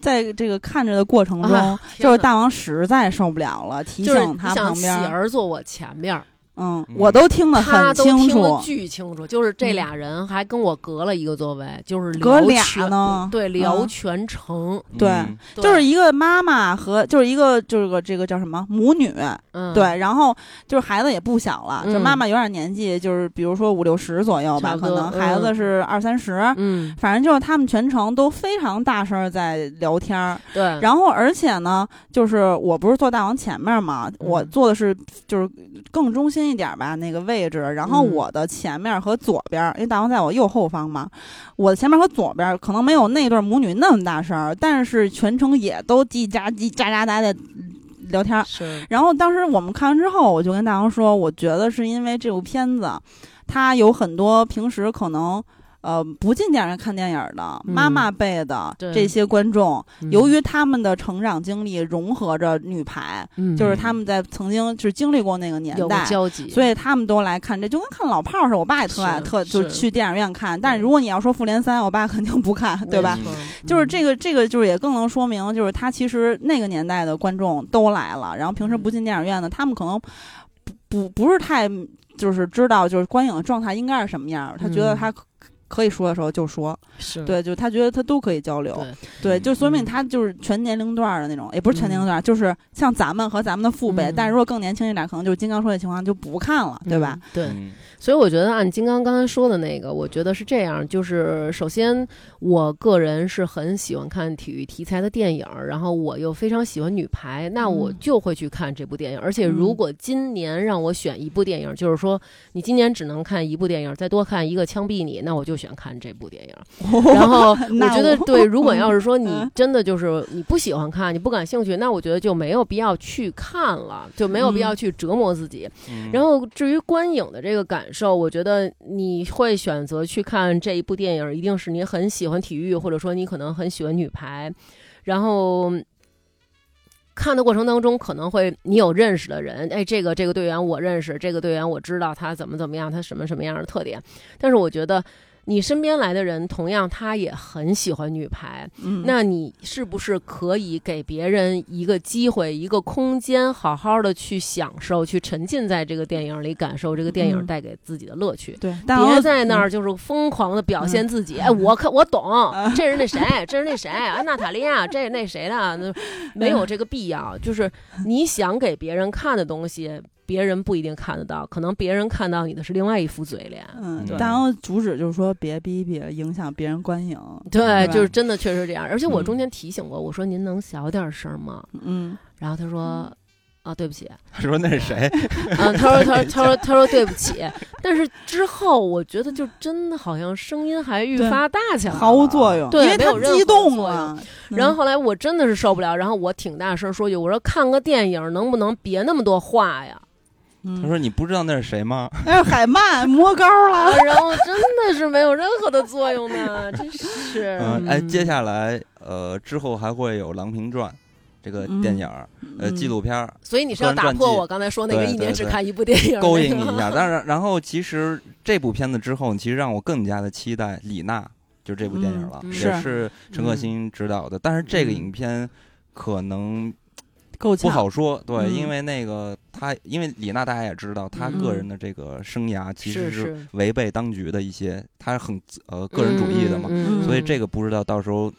在这个看着的过程中，就是大王实在受不了了，提醒他旁边喜儿坐我前面。嗯，我都听得很清楚，巨清楚。就是这俩人还跟我隔了一个座位，就是隔俩呢，对，聊全程。对，就是一个妈妈和就是一个就是个这个叫什么？母女，对，然后就是孩子也不小了，就妈妈有点年纪，就是比如说五六十左右吧，可能孩子是二三十，嗯，反正就是他们全程都非常大声在聊天对，然后而且呢，就是我不是坐大王前面嘛，我坐的是就是更中心。一点吧，那个位置，然后我的前面和左边，因为大王在我右后方嘛，我的前面和左边可能没有那对母女那么大声，但是全程也都叽喳叽喳喳喳的聊天。是。然后当时我们看完之后，我就跟大王说，我觉得是因为这部片子，它有很多平时可能。呃，不进电影院看电影的妈妈辈的这些观众，由于他们的成长经历融合着女排，就是他们在曾经就是经历过那个年代，所以他们都来看这，就跟看老炮儿似的。我爸也特爱，特就去电影院看。但是如果你要说复联三，我爸肯定不看，对吧？就是这个这个就是也更能说明，就是他其实那个年代的观众都来了，然后平时不进电影院的，他们可能不不不是太就是知道就是观影的状态应该是什么样，他觉得他。可以说的时候就说，对，就他觉得他都可以交流，对，就说明他就是全年龄段的那种，也不是全年龄段，就是像咱们和咱们的父辈，但是如果更年轻一点，可能就是金刚说的情况就不看了，对吧？对。所以我觉得按金刚刚才说的那个，我觉得是这样，就是首先我个人是很喜欢看体育题材的电影，然后我又非常喜欢女排，那我就会去看这部电影。而且如果今年让我选一部电影，就是说你今年只能看一部电影，再多看一个枪毙你，那我就选看这部电影。然后 我觉得对，如果 要是说你真的就是你不喜欢看，你不感兴趣，那我觉得就没有必要去看了，就没有必要去折磨自己。然后至于观影的这个感受。受，我觉得你会选择去看这一部电影，一定是你很喜欢体育，或者说你可能很喜欢女排，然后看的过程当中，可能会你有认识的人，哎，这个这个队员我认识，这个队员我知道他怎么怎么样，他什么什么样的特点，但是我觉得。你身边来的人，同样他也很喜欢女排，那你是不是可以给别人一个机会、一个空间，好好的去享受、去沉浸在这个电影里，感受这个电影带给自己的乐趣？对，别在那儿就是疯狂的表现自己。哎，我看我懂，这是那谁，这是那谁，安，娜塔莉亚，这是那谁的？那没有这个必要。就是你想给别人看的东西。别人不一定看得到，可能别人看到你的是另外一副嘴脸。嗯，然后主旨就是说别逼逼，影响别人观影。对，就是真的确实这样。而且我中间提醒过，我说您能小点声吗？嗯。然后他说：“啊，对不起。”他说：“那是谁？”嗯，他说：“他说 他说他说对不起。”但是之后我觉得就真的好像声音还愈发大起来，毫无作用，对，因为他激动了。然后后来我真的是受不了，然后我挺大声说句：“我说看个电影能不能别那么多话呀？”他说：“你不知道那是谁吗？那是海曼摸高了，然后真的是没有任何的作用呢，真是。嗯，哎，接下来呃之后还会有《郎平传》这个电影呃纪录片所以你是要打破我刚才说那个一年只看一部电影，勾引你一下。但是然后其实这部片子之后，其实让我更加的期待李娜就这部电影了，也是陈可辛执导的。但是这个影片可能。”不好说，对，因为那个他，因为李娜大家也知道，他个人的这个生涯其实是违背当局的一些，他很呃个人主义的嘛，所以这个不知道到时候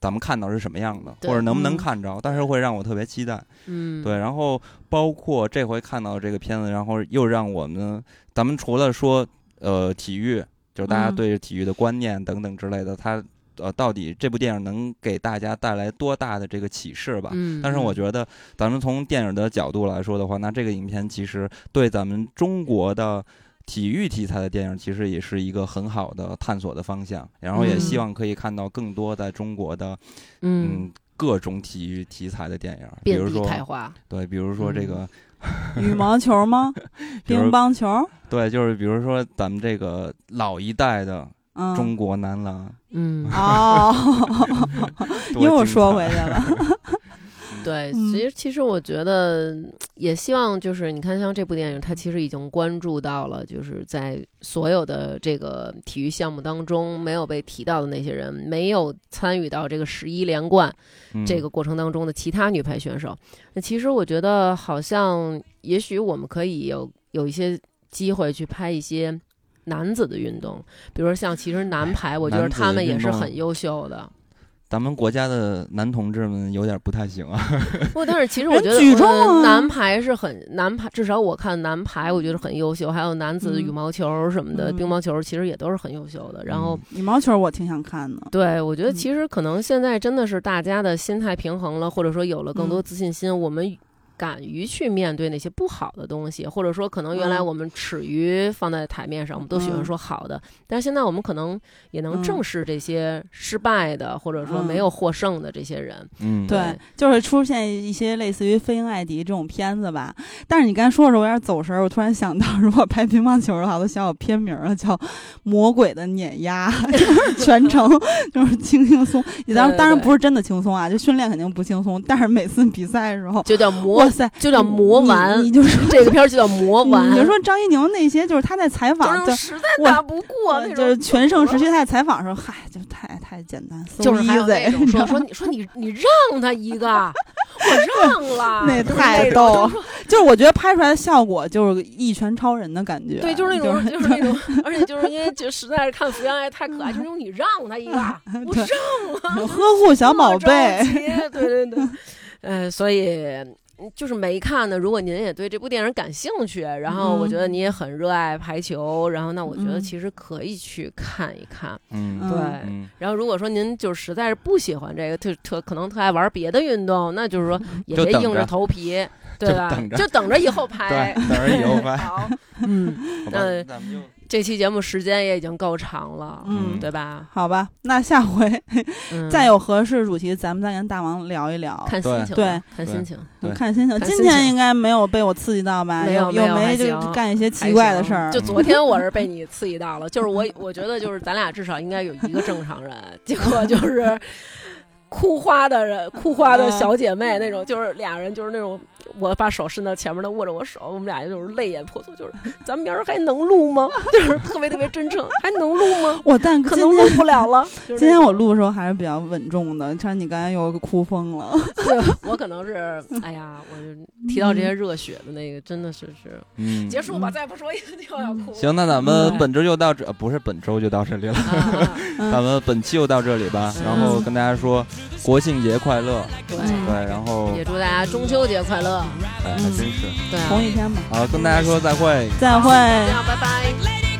咱们看到是什么样的，或者能不能看着，但是会让我特别期待。嗯，对，然后包括这回看到这个片子，然后又让我们，咱们除了说呃体育，就是大家对体育的观念等等之类的，他。呃，到底这部电影能给大家带来多大的这个启示吧？嗯，但是我觉得，咱们从电影的角度来说的话，那这个影片其实对咱们中国的体育题材的电影，其实也是一个很好的探索的方向。然后也希望可以看到更多在中国的嗯各种体育题材的电影，比如说对，比如说这个 羽毛球吗？乒乓球？对，就是比如说咱们这个老一代的中国男篮。嗯。哦，又说回去了。对，其实其实我觉得也希望就是你看，像这部电影，它其实已经关注到了，就是在所有的这个体育项目当中没有被提到的那些人，没有参与到这个十一连冠这个过程当中的其他女排选手。那其实我觉得，好像也许我们可以有有一些机会去拍一些男子的运动，比如说像其实男排，我觉得他们也是很优秀的。咱们国家的男同志们有点不太行啊。不，但是其实我觉得举重男排是很男排，至少我看男排，我觉得很优秀。还有男子羽毛球什么的，乒乓球其实也都是很优秀的。然后羽毛球我挺想看的。对，我觉得其实可能现在真的是大家的心态平衡了，或者说有了更多自信心，我们。敢于去面对那些不好的东西，或者说可能原来我们耻于放在台面上，我们都喜欢说好的，但是现在我们可能也能正视这些失败的，或者说没有获胜的这些人。嗯，对，就是出现一些类似于《飞鹰艾迪》这种片子吧。但是你刚才说的时候，我有点走神儿，我突然想到，如果拍乒乓球的话，都想有片名了，叫《魔鬼的碾压》，全程就是轻轻松。你当然，当然不是真的轻松啊，就训练肯定不轻松，但是每次比赛的时候就叫魔。哇塞，就叫魔丸，你就说这个片儿就叫魔丸。你就说张怡宁那些，就是他在采访，就实在打不过，就是全盛时期他在采访的时候，嗨，就太太简单，就是还有那种说说你说你你让他一个，我让了，那太逗。就是我觉得拍出来的效果就是一拳超人的感觉，对，就是那种就是那种，而且就是因为就实在是看福原爱太可爱，就那种你让他一个，我让了，呵护小宝贝，对对对，呃，所以。就是没看呢。如果您也对这部电影感兴趣，然后我觉得你也很热爱排球，然后那我觉得其实可以去看一看。嗯，对。然后如果说您就实在是不喜欢这个，特特可能特爱玩别的运动，那就是说也别硬着头皮，对吧？就等着以后拍，等着以后 拍。好，嗯，那咱们就。这期节目时间也已经够长了，嗯，对吧？好吧，那下回再有合适主题，咱们再跟大王聊一聊。看心情，对，看心情，看心情。今天应该没有被我刺激到吧？没有，有没就干一些奇怪的事儿。就昨天我是被你刺激到了，就是我，我觉得就是咱俩至少应该有一个正常人，结果就是哭花的人，哭花的小姐妹那种，就是俩人就是那种。我把手伸到前面，他握着我手，我们俩就是泪眼婆娑，就是咱们明儿还能录吗？就是特别特别真诚，还能录吗？我但可能录不了了。今天我录的时候还是比较稳重的，看你刚才又哭疯了。我可能是，哎呀，我就提到这些热血的那个，真的是是，嗯，结束吧，再不说又要哭。行，那咱们本周就到这，不是本周就到这里了，咱们本期就到这里吧。然后跟大家说国庆节快乐，对对，然后也祝大家中秋节快乐。哎，还真是，对，同一天嘛。好，跟大家说再会，再会，拜拜。